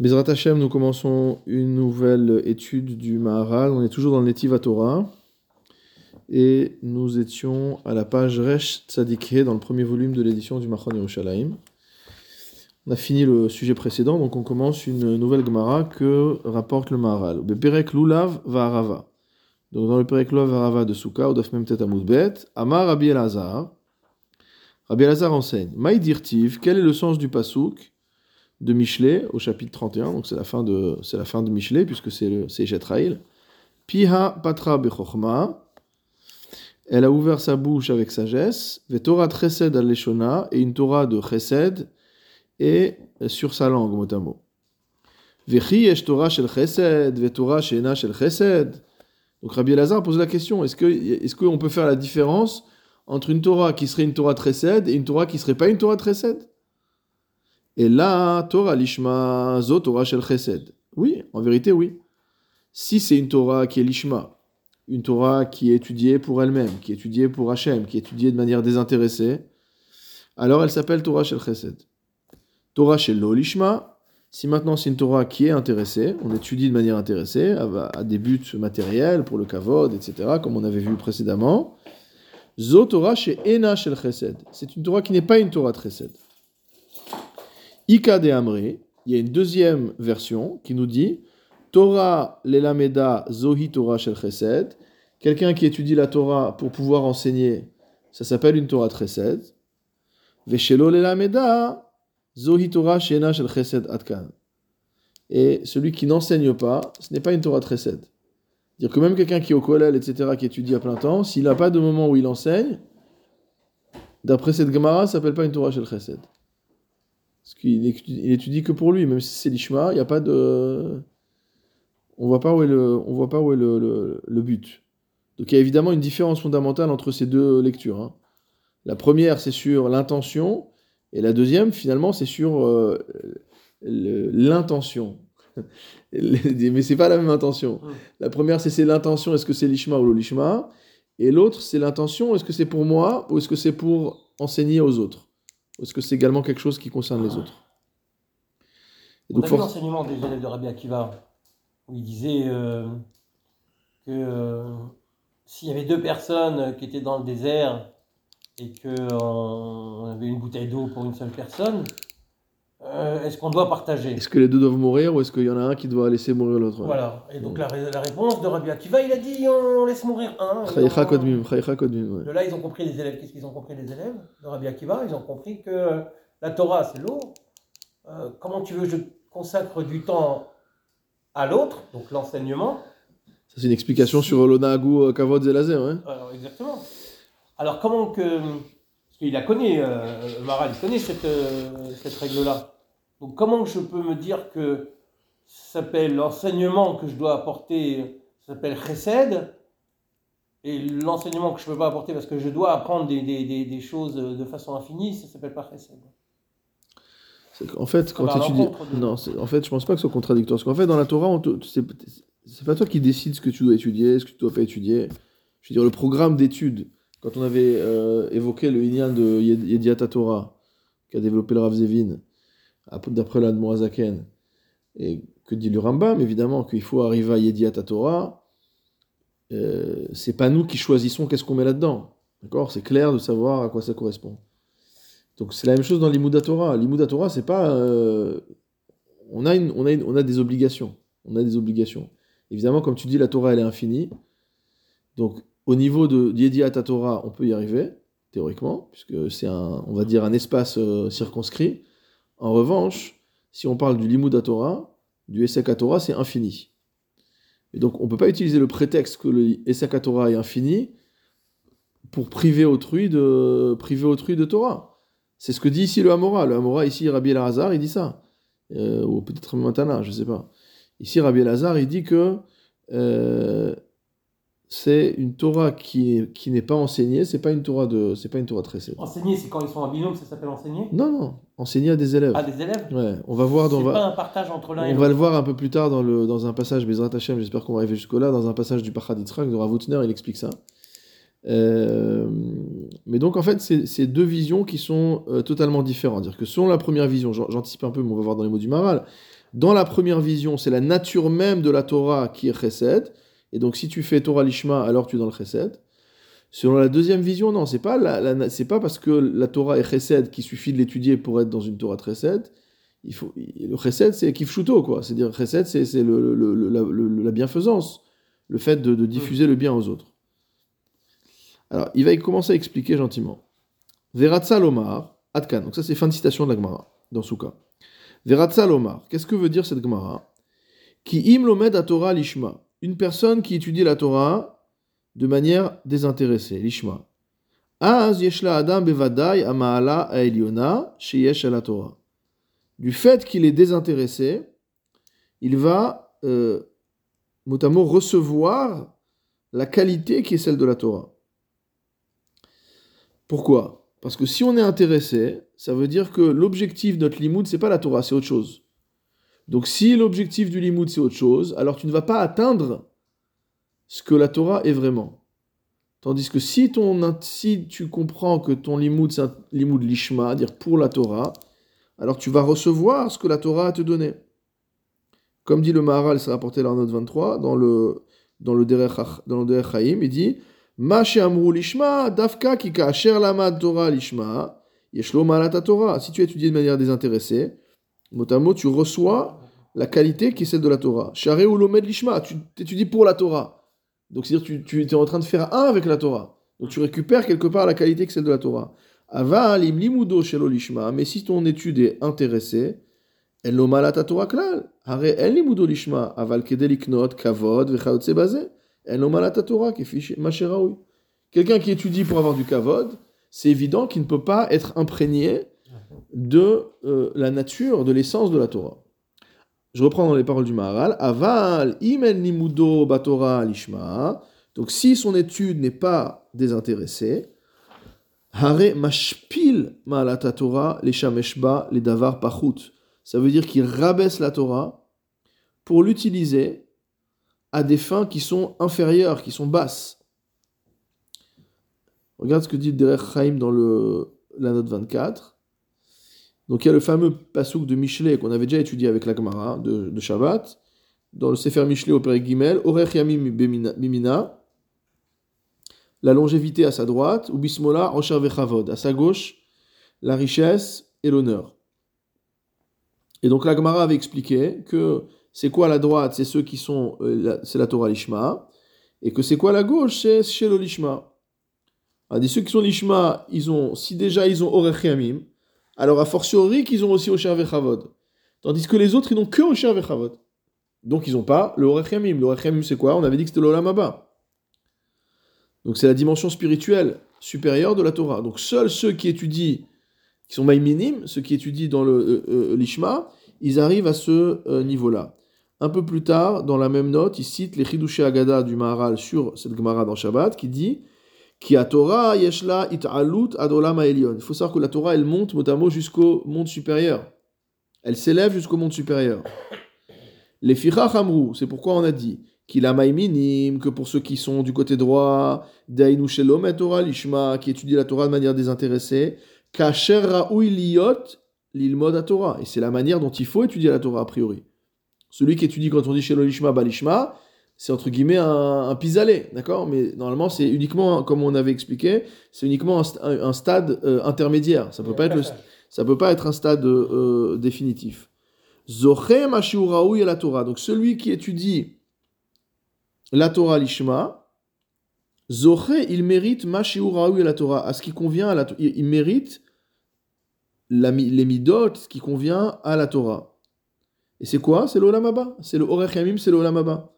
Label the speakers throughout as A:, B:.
A: Bezrat Hashem, nous commençons une nouvelle étude du Maharal. On est toujours dans le Torah. Et nous étions à la page Resh Tzadikhe, dans le premier volume de l'édition du Machon Yerushalayim. On a fini le sujet précédent, donc on commence une nouvelle Gemara que rapporte le Maharal. Beperek Lulav Vaharava. Donc dans le Perek Lulav Vaharava de Souka, au Daf Memtet Amoudbet, Amar Rabbi Elazar. Rabbi Elazar enseigne Maïdirtiv, quel est le sens du Pasouk de Michelet au chapitre 31, donc c'est la fin de, c'est la fin de Michelet, puisque c'est, Jetraïl. Piha Patra Bechorma. Elle a ouvert sa bouche avec sagesse. Chesed al et une Torah de Chesed, et sur sa langue, mot à mot. Vechi Esh Shel Chesed, Vetorah Shena Shel Chesed. Donc Rabbi Elazar pose la question est-ce, que, est-ce qu'on peut faire la différence entre une Torah qui serait une Torah de Chesed et une Torah qui serait pas une Torah de Chesed Et là, Torah Lishma, Zo Torah Shel Chesed. Oui, en vérité, oui. Si c'est une Torah qui est Lishma, une Torah qui est étudiée pour elle-même, qui est étudiée pour Hachem, qui est étudiée de manière désintéressée, alors elle s'appelle Torah Shel Chesed. Torah Shel Lo Lishma, si maintenant c'est une Torah qui est intéressée, on étudie de manière intéressée, à des buts matériels, pour le kavod, etc., comme on avait vu précédemment, Zo Torah chez Ena Shel Chesed. C'est une Torah qui n'est pas une Torah de Chesed. Ika de Amri, il y a une deuxième version qui nous dit Torah lelameda zohi Torah shel chesed. Quelqu'un qui étudie la Torah pour pouvoir enseigner, ça s'appelle une Torah chesed. Veshelo lelameda zohi Torah shena shel chesed atkan. Et celui qui n'enseigne pas, ce n'est pas une Torah de chesed. Dire que même quelqu'un qui est au collège, etc., qui étudie à plein temps, s'il n'a pas de moment où il enseigne, d'après cette Gemara, ça s'appelle pas une Torah shel chesed. Parce qu'il étudie, étudie que pour lui, même si c'est l'ishma, il n'y a pas de on voit pas où est le, on voit pas où est le, le, le, but. Donc il y a évidemment une différence fondamentale entre ces deux lectures. Hein. La première, c'est sur l'intention, et la deuxième, finalement, c'est sur euh, l'intention. Mais c'est pas la même intention. La première, c'est l'intention, est-ce que c'est l'ishma ou l'olishma Et l'autre, c'est l'intention, est-ce que c'est pour moi ou est-ce que c'est pour enseigner aux autres? Ou est-ce que c'est également quelque chose qui concerne les autres
B: et donc, On a vu l'enseignement des élèves de Rabbi Akiva où il disait euh, que euh, s'il y avait deux personnes qui étaient dans le désert et qu'on avait une bouteille d'eau pour une seule personne, euh, est-ce qu'on doit partager
A: Est-ce que les deux doivent mourir ou est-ce qu'il y en a un qui doit laisser mourir l'autre
B: Voilà. Et donc la, la, réponse de Rabbi Akiva, il a dit on laisse mourir un. De là, ils ont compris les élèves. Qu'est-ce qu'ils ont compris les élèves de Rabbi Akiva? Ils ont compris que la Torah, c'est l'eau. comment tu veux que je consacre du temps à l'autre, donc l'enseignement.
A: Ça, c'est une explication sur l'Onahagu Kavod Zelazer. Hein
B: Alors, exactement. Alors, comment que. Parce qu'il a connu, euh, il connaît cette, euh, cette règle-là. Donc, comment je peux me dire que ça s'appelle l'enseignement que je dois apporter, ça s'appelle chesed, et l'enseignement que je ne peux pas apporter parce que je dois apprendre des, des, des, des choses de façon infinie, ça ne s'appelle pas chesed.
A: En fait, quand tu dis. Non, en fait, je pense pas que ce soit contradictoire. Parce qu'en fait, dans la Torah, c'est pas toi qui décides ce que tu dois étudier, ce que tu dois pas étudier. Je veux dire, le programme d'études, quand on avait euh, évoqué le Inyan de Yediat Torah, qu'a développé le Rav Zevin, d'après l'Admoazaken, et que dit le Rambam, évidemment, qu'il faut arriver à Yediat Torah, euh, c'est pas nous qui choisissons qu'est-ce qu'on met là-dedans. D'accord? C'est clair de savoir à quoi ça correspond. Donc c'est la même chose dans l'Imouda Torah. L'Imouda Torah, c'est pas. Euh, on, a une, on, a on a des obligations. On a des obligations. Évidemment, comme tu dis, la Torah, elle est infinie. Donc au niveau de Yediat Torah, on peut y arriver, théoriquement, puisque c'est un, on va dire, un espace euh, circonscrit. En revanche, si on parle du Limouda Torah, du Esek Torah, c'est infini. Et donc on ne peut pas utiliser le prétexte que le Esek Torah est infini pour priver autrui de, Torah. C'est ce que dit ici le Hamora. Le Hamora, ici, Rabbi El-Hazar, il dit ça. Euh, ou peut-être Matana, je ne sais pas. Ici, Rabbi El-Hazar, il dit que euh, c'est une Torah qui, qui n'est pas enseignée, c'est pas une Torah de c'est pas une Torah très
B: Enseigner, c'est quand ils sont en binôme, ça s'appelle enseigner?
A: Non, non, enseigner à des élèves.
B: À des élèves?
A: Ouais, on va voir dans
B: C'est pas un partage entre l'un et
A: On va le voir un peu plus tard dans, le, dans un passage, Bezrat Hashem, j'espère qu'on va arriver jusqu'au là, dans un passage du Yitzhak de Ravutner, il explique ça. Euh, mais donc en fait, c'est c'est deux visions qui sont euh, totalement différentes. C'est-à-dire que selon la première vision, j'an- j'anticipe un peu, mais on va voir dans les mots du Maral, dans la première vision, c'est la nature même de la Torah qui est chesed, et donc si tu fais Torah Lishma, alors tu es dans le chesed. Selon la deuxième vision, non, c'est pas, c'est pas parce que la Torah est chesed qu'il suffit de l'étudier pour être dans une Torah chesed. Il faut, le chesed, c'est kifshuto, quoi. C'est-à-dire chesed, c'est c'est le, la, bienfaisance, le fait de, de diffuser le bien aux autres. Alors, il va commencer à expliquer gentiment. Veratza lomar, atkan. Donc ça, c'est fin de citation de la Gemara, dans Souka. Veratza lomar. Qu'est-ce que veut dire cette Gemara? Qui im lomed à Torah lishma. Une personne qui étudie la Torah de manière désintéressée, lishma. Adam. Du fait qu'il est désintéressé, il va, euh, à mot, recevoir la qualité qui est celle de la Torah. Pourquoi? Parce que si on est intéressé, ça veut dire que l'objectif de notre limoud, c'est pas la Torah, c'est autre chose. Donc si l'objectif du limoud, c'est autre chose, alors tu ne vas pas atteindre ce que la Torah est vraiment. Tandis que si, ton, si tu comprends que ton limoud, c'est un limoud lishma, dire pour la Torah, alors tu vas recevoir ce que la Torah a te donné. Comme dit le Maharal, c'est rapporté dans la note 23, dans le, dans le Derech dans le Derech il dit dafka ki Torah lishma, yeshlo Torah. Si tu étudies de manière désintéressée, mot à mot, tu reçois la qualité qui est celle de la Torah. Share ou lomed lishma, tu étudies pour la Torah. Donc c'est-à-dire tu, tu es en train de faire un avec la Torah. Donc tu récupères quelque part la qualité qui est celle de la Torah. Aval im limudo shelo lishma, mais si ton étude est intéressée, elle lo malata Torah klal. Hare en limudo lishma, aval kede liknot kavod vechayotze bazeh. En lo malata Torah kefi masheraoui. Quelqu'un qui étudie pour avoir du kavod, c'est évident qu'il ne peut pas être imprégné de euh, la nature, de l'essence de la Torah. Je reprends dans les paroles du Maharal. Aval imen limudo batora lishma. Donc si son étude n'est pas désintéressée, hare mashpil ma'alata Torah les shameshba les davar pachut. Ça veut dire qu'il rabaisse la Torah pour l'utiliser à des fins qui sont inférieures, qui sont basses. Regarde ce que dit Derech Chaim dans le, la note 24. Donc il y a le fameux pasouk de Michelet qu'on avait déjà étudié avec la Gemara de, Shabbat, dans le Sefer Michelet au Père Gimel, Orech Yamim la longévité à sa droite, ou Bismola Rocher Vechavod, à sa gauche, la richesse et l'honneur. Et donc la Gemara avait expliqué que c'est quoi la droite C'est ceux qui sont, euh, c'est la Torah Lishma, et que c'est quoi la gauche C'est Shelo Lishma. On dit ceux qui sont Lishma, ils ont, si déjà ils ont Orech Yamim, alors a fortiori qu'ils ont aussi Osher Vechavod. Tandis que les autres, ils n'ont que Osher Vechavod. Donc ils n'ont pas le Orech Yamim. Le Orech Yamim, c'est quoi? On avait dit que c'était l'Olam Haba. Donc c'est la dimension spirituelle supérieure de la Torah. Donc seuls ceux qui étudient, qui sont maïminim, ceux qui étudient dans le euh, euh, l'Ishma, ils arrivent à ce euh, niveau-là. Un peu plus tard, dans la même note, il cite les Chidushé Agada du Maharal sur cette Gemara dans Shabbat, qui dit qui a Torah yeshla it'alut adolam ha'elyon. Il faut savoir que la Torah, elle monte mot à mot jusqu'au monde supérieur. Elle s'élève jusqu'au monde supérieur. Les fichach amrou, c'est pourquoi on a dit qu'il a maïminim, que pour ceux qui sont du côté droit, dainu shelom et Torah lishma, qui étudient la Torah de manière désintéressée, kasher ra'ui liyot lilmod Torah. Et c'est la manière dont il faut étudier la Torah a priori. Celui qui étudie quand on dit shelom lishma, balishma, c'est entre guillemets un, un pis-aller, d'accord? Mais normalement, c'est uniquement, comme on avait expliqué, c'est uniquement un, st- un- un stade euh, intermédiaire. Ça peut pas être le, ça peut pas être un stade euh, définitif. Zochem et la Torah. Donc celui qui étudie la Torah l'Ishma, Zoché, il mérite Mashiuraoui et la Torah. À ce qui convient à la To- il, mérite la les midot, ce qui convient à la Torah. Et c'est quoi? C'est l'Olam Haba. C'est le Orech Yamim, c'est l'Olam Haba.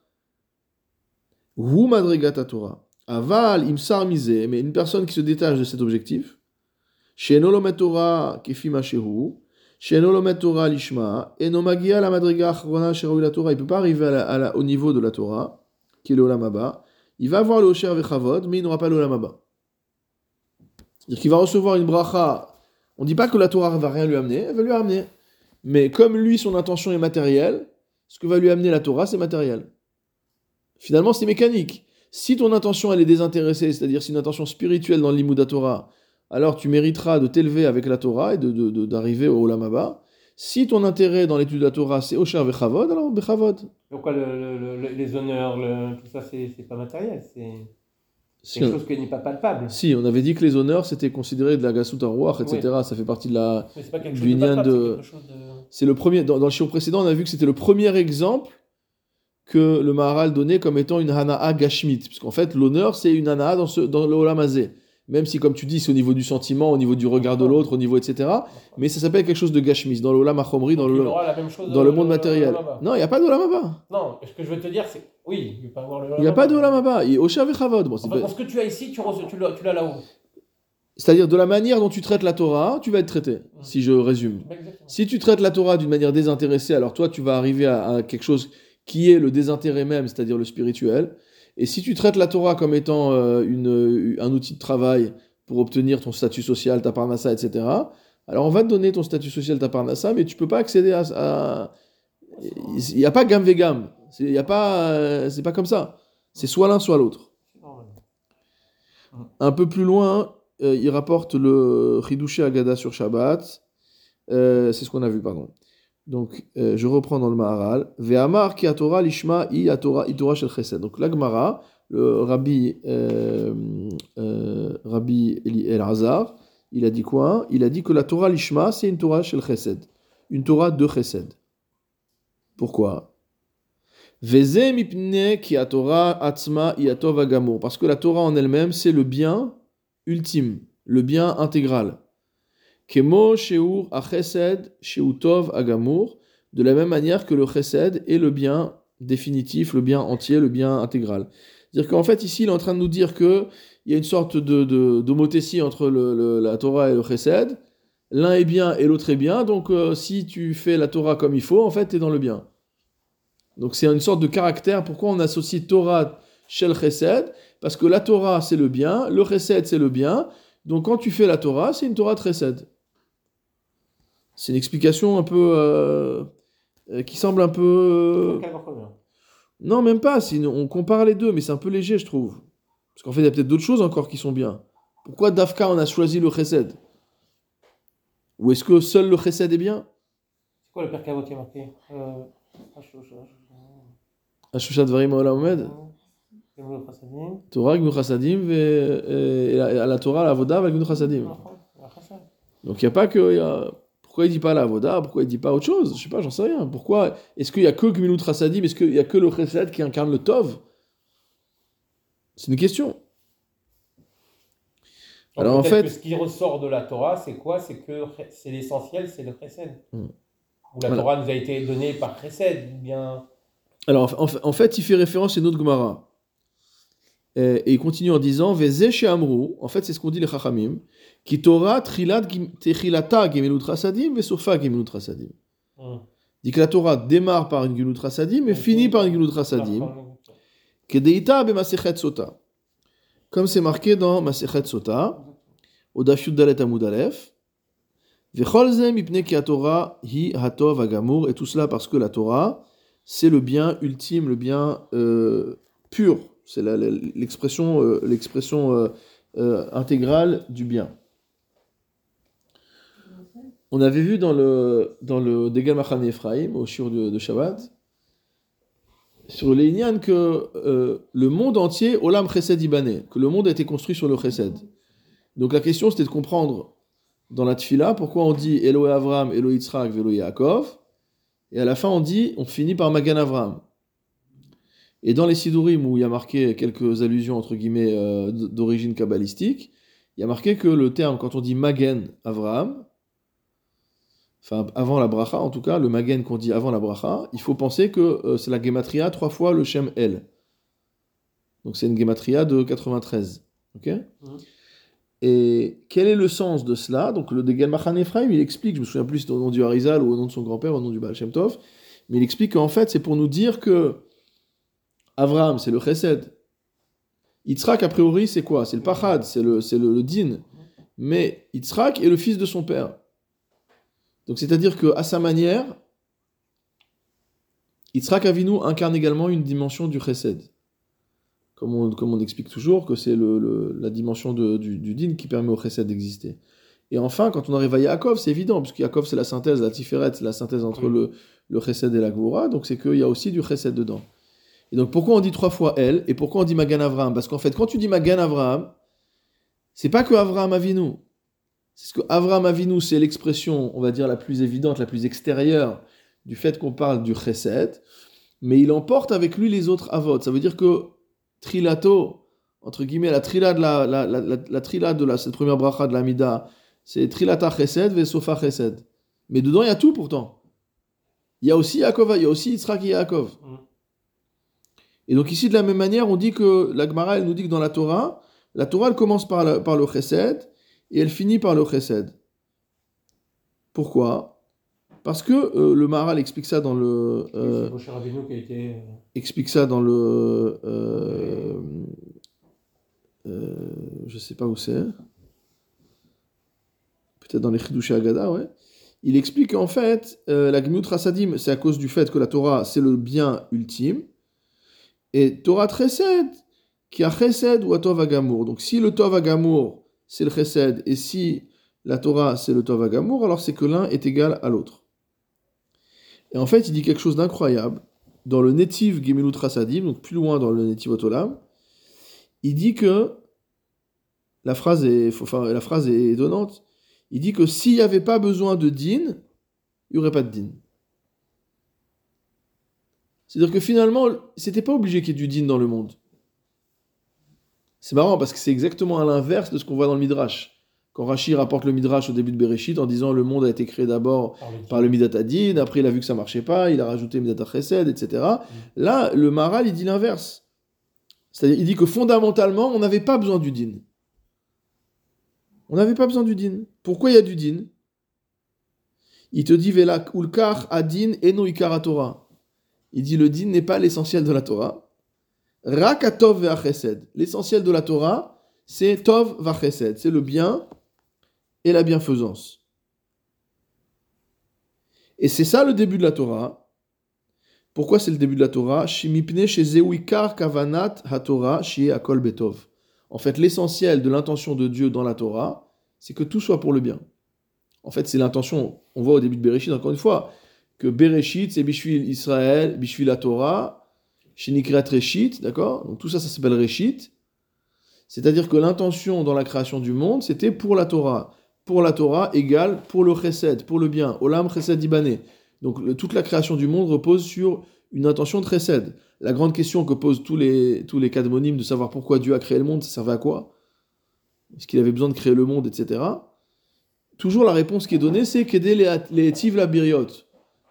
A: Hu madrigat Torah. Aval imsar misé, mais une personne qui se détache de cet objectif, she'eno lomet Torah kefi mashehu, she'eno lomet Torah lishma, eno magia la madriga achrona sheraou la Torah. Il peut pas arriver à la- à au niveau de la Torah, qui est le Olam Haba. Il va avoir le Osher Vechavod, mais il n'aura pas le Olam Haba. C'est-à-dire qu'il va recevoir une bracha. On dit pas que la Torah va rien lui amener, elle va lui amener. Mais comme lui, son intention est matérielle, ce que va lui amener la Torah, c'est matériel. Finalement, c'est mécanique. Si ton intention elle est désintéressée, c'est-à-dire c'est une intention spirituelle dans l'Imoud Torah, alors tu mériteras de t'élever avec la Torah et d'arriver de, de, au Olamaba. Si ton intérêt dans l'étude de la Torah c'est Osher Vechavod, alors Bechavod.
B: Pourquoi le, le, le, les honneurs, tout ça, c'est pas matériel C'est
A: Si,
B: quelque
A: on-
B: chose qui n'est pas palpable.
A: si, on avait dit que les honneurs c'était considéré de la Gassut Arouach, etc. Ça fait partie de la.
B: Mais c'est pas quelque chose de c'est
A: le premier. Dans, dans le shiur précédent, on a vu que c'était le premier exemple que le Maharal donnait comme étant une Hana'a Gashmit. Puisqu'en fait, l'honneur, c'est une Hana'a dans, ce, dans le Olam Hazé. Même si, comme tu dis, c'est au niveau du sentiment, au niveau du regard de l'autre, au niveau etc. Mais ça s'appelle quelque chose de Gashmis, dans le Olam HaChomri, dans le, dans le monde matériel. Non, il n'y a pas de Olam Haba.
B: Non, ce que je veux te dire, c'est. Oui, il
A: n'y a pas de Olam Haba. Il est Osha Vechavod. Bon,
B: Enfin, ce que tu as ici, tu, l'as tu l'as là-haut.
A: C'est-à-dire, de la manière dont tu traites la Torah, tu vas être traité, si je résume.
B: Exactement.
A: Si tu traites la Torah d'une manière désintéressée, alors toi, tu vas arriver à, à quelque chose qui est le désintérêt même, c'est-à-dire le spirituel. Et si tu traites la Torah comme étant euh, une, un outil de travail pour obtenir ton statut social, ta parnassa, etc., alors on va te donner ton statut social, ta parnassa, mais tu peux pas accéder à... à- Il n'y a pas gamme vegam. Il y a pas, euh, c'est pas comme ça. C'est soit l'un, soit l'autre. Un peu plus loin, euh, il rapporte le Chidushé Agada sur Shabbat. Euh, c'est ce qu'on a vu, pardon. Donc, euh, je reprends dans le Maharal. Ve'amar ki Torah lishma i Torah i Torah shel chesed. Donc, la Gemara, le Rabbi, euh, euh, Rabbi Eli Elazar, il a dit quoi? Il a dit que la Torah lishma, c'est une Torah shel chesed. Une Torah de chesed. Pourquoi? Veze mipne ki Torah atzma i. Parce que la Torah en elle-même, c'est le bien ultime, le bien intégral. Kemo sheur a chesed sheu tov agamur. De la même manière que le chesed est le bien définitif, le bien entier, le bien intégral. C'est-à-dire qu'en fait, ici, il est en train de nous dire que il y a une sorte de, de, d'homothétie entre la Torah et le chesed. L'un est bien et l'autre est bien. Donc, euh, si tu fais la Torah comme il faut, en fait, tu es dans le bien. Donc, c'est une sorte de caractère. Pourquoi on associe Torah chez le chesed? Parce que la Torah, c'est le bien, le chesed, c'est le bien. Donc, quand tu fais la Torah, c'est une Torah de chesed. C'est une explication un peu. euh, euh, qui semble un peu. Non, même pas. une- On compare les deux, mais c'est un peu léger, je trouve. Parce qu'en fait, il y a peut-être d'autres choses encore qui sont bien. Pourquoi Dafka, on a choisi le chesed Ou est-ce que seul le chesed est bien
B: C'est quoi le père Cavot qui a marqué euh... ah,
A: Ashushat Varim Olam Omed. Torah, Gnu Chassadim, et la, la Torah, la Voda, Gnu Chassadim. Donc il n'y a pas que. il y a- Pourquoi il dit pas la Voda Pourquoi il dit pas autre chose? Je sais pas, j'en sais rien. Pourquoi Est-ce qu'il y a que Gmilut Chassadim Est-ce qu'il y a que le Chesed qui incarne le Tov? C'est une question. Alors, en fait-
B: ce qui ressort de la Torah, c'est quoi? C'est que c'est l'essentiel, c'est le chesed.
A: Hmm.
B: Ou la
A: Voilà.
B: Torah nous a été donnée par chesed, bien.
A: Alors, en, en fait, il fait référence à une autre Gemara. Et, et il continue en disant Veze chez Amrou, en fait, c'est ce qu'on dit les Chachamim, qui Torah techilata gemilut rasadim, vesofa gemilut rasadim.
B: Hmm.
A: Dit que la Torah démarre par une gemilut rasadim et
B: Ok.
A: finit par une gemilut rasadim. Kedeita be Masechet Sota. Comme c'est marqué dans Masechet Sota, au Daf Yud Dalet Amud Aleph, mipne ki Torah hi hatov agamur, et tout cela parce que la Torah, c'est le bien ultime, le bien euh, pur. C'est l'expression euh, l'expression euh, euh, intégrale du bien. On avait vu dans le, dans le Degel Machan Ephraim, au Shur de, Shabbat, sur les Inyan que euh, le monde entier, Olam Chesed Ibané, que le monde a été construit sur le Chesed. Donc la question c'était de comprendre dans la Tfila pourquoi on dit Eloé Avram, Eloé Yitzhak, Eloé Yaakov, et à la fin on dit, on finit par Magan Avram. Et dans les Sidurim où il y a marqué quelques allusions entre guillemets euh, d'origine kabbalistique, il y a marqué que le terme, quand on dit Magen Avram, enfin avant la bracha en tout cas, le Magen qu'on dit avant la bracha, il faut penser que euh, c'est la gematria trois fois le Shem El. Donc c'est une gematria de 93. Ok? Et quel est le sens de cela? Donc le Degel Machan Ephraim, il explique, je me souviens plus si c'est au nom du Harizal ou au nom de son grand-père, au nom du Baal Shem Tov, mais il explique qu'en fait c'est pour nous dire que Avraham c'est le Chesed. Yitzhak a priori c'est quoi? C'est le Pachad, c'est le, c'est le, le Din. Mais Yitzhak est le fils de son père. Donc c'est-à-dire que à sa manière, Yitzhak Avinu incarne également une dimension du Chesed. comme on, comme on explique toujours, que c'est le, le- la dimension de- du, du din qui permet au chesed d'exister. Et enfin, quand on arrive à Yaakov, c'est évident, puisque Yaakov c'est la synthèse, la tiferet, c'est la synthèse entre
B: Oui.
A: le, le chesed et la gvura, donc c'est qu'il y a aussi du chesed dedans. Et donc pourquoi on dit trois fois elle, et pourquoi on dit Magan Avraham? Parce qu'en fait, quand tu dis Magan Avraham, c'est pas que Avraham Avinu. C'est ce que Avraham Avinu, c'est l'expression, on va dire, la plus évidente, la plus extérieure du fait qu'on parle du chesed, mais il emporte avec lui les autres avot. Ça veut dire que trilato, entre guillemets, la trila de la, la, la, la- la trila de la, cette première bracha de l'amida, c'est trilata chesed ve sofa chesed. Mais dedans, il y a tout pourtant. Il y a aussi Yaakov, il y a aussi Yitzhak et Yaakov.
B: Mm.
A: Et donc ici, de la même manière, on dit que la Gemara, elle nous dit que dans la Torah, la Torah, elle commence par, la- par le chesed et elle finit par le chesed. Pourquoi? Parce que euh, le Maharal explique ça dans le... euh,
B: qui a été. euh,
A: explique ça dans le. Euh, je sais pas où c'est. Peut-être dans les Chidushé Agada, ouais. Il explique qu'en fait, la Gmut Rasadim, c'est à cause du fait que la Torah, c'est le bien ultime. Et Torah Chesed, qui a Chesed ou a Tov Agamour. Donc si le Tov Agamour, c'est le Chesed, et si la Torah, c'est le Tov Agamour, alors c'est que l'un est égal à l'autre. Et en fait, il dit quelque chose d'incroyable dans le Netiv Gemilut Rasadim, donc plus loin dans le Netiv Otolam, il dit que la phrase est, la phrase est étonnante. Il dit que s'il n'y avait pas besoin de din, il n'y aurait pas de din. C'est-à-dire que finalement, c'était pas obligé qu'il y ait du din dans le monde. C'est marrant parce que c'est exactement à l'inverse de ce qu'on voit dans le Midrash. Quand Rashi rapporte le Midrash au début de Bereshit en disant le monde a été créé d'abord
B: par le
A: Midat Adin, après il a vu que ça marchait pas, il a rajouté Midat Chesed, etc. Là, le Maral, il dit l'inverse. C'est-à-dire, il dit que fondamentalement, on n'avait pas besoin du din. On n'avait pas besoin du din. Pourquoi il y a du din? Il te dit, Vela ulkar adin eno Torah. Il dit, le din n'est pas l'essentiel de la Torah. Rak atov ve'achesed. L'essentiel de la Torah, c'est tov va'chesed. C'est le bien et la bienfaisance. Et c'est ça le début de la Torah. Pourquoi c'est le début de la Torah? Shimipne shezewikar kavanat haTorah betov. En fait, l'essentiel de l'intention de Dieu dans la Torah, c'est que tout soit pour le bien. En fait, c'est l'intention, on voit au début de Bereshit, encore une fois, que Bereshit, c'est Bishvil Israël, Bishvil la Torah, Shinikrat Reshit, d'accord? Donc tout ça, ça s'appelle Reshit. C'est-à-dire que l'intention dans la création du monde, c'était pour la Torah. Pour la Torah égale pour le chesed, pour le bien. Olam chesed ibané. Donc toute la création du monde repose sur une intention de chesed. La grande question que posent tous les, tous les cadmonymes de savoir pourquoi Dieu a créé le monde, ça servait à quoi? Est-ce qu'il avait besoin de créer le monde, etc. Toujours la réponse qui est donnée, c'est qu'aider les, les la biriot,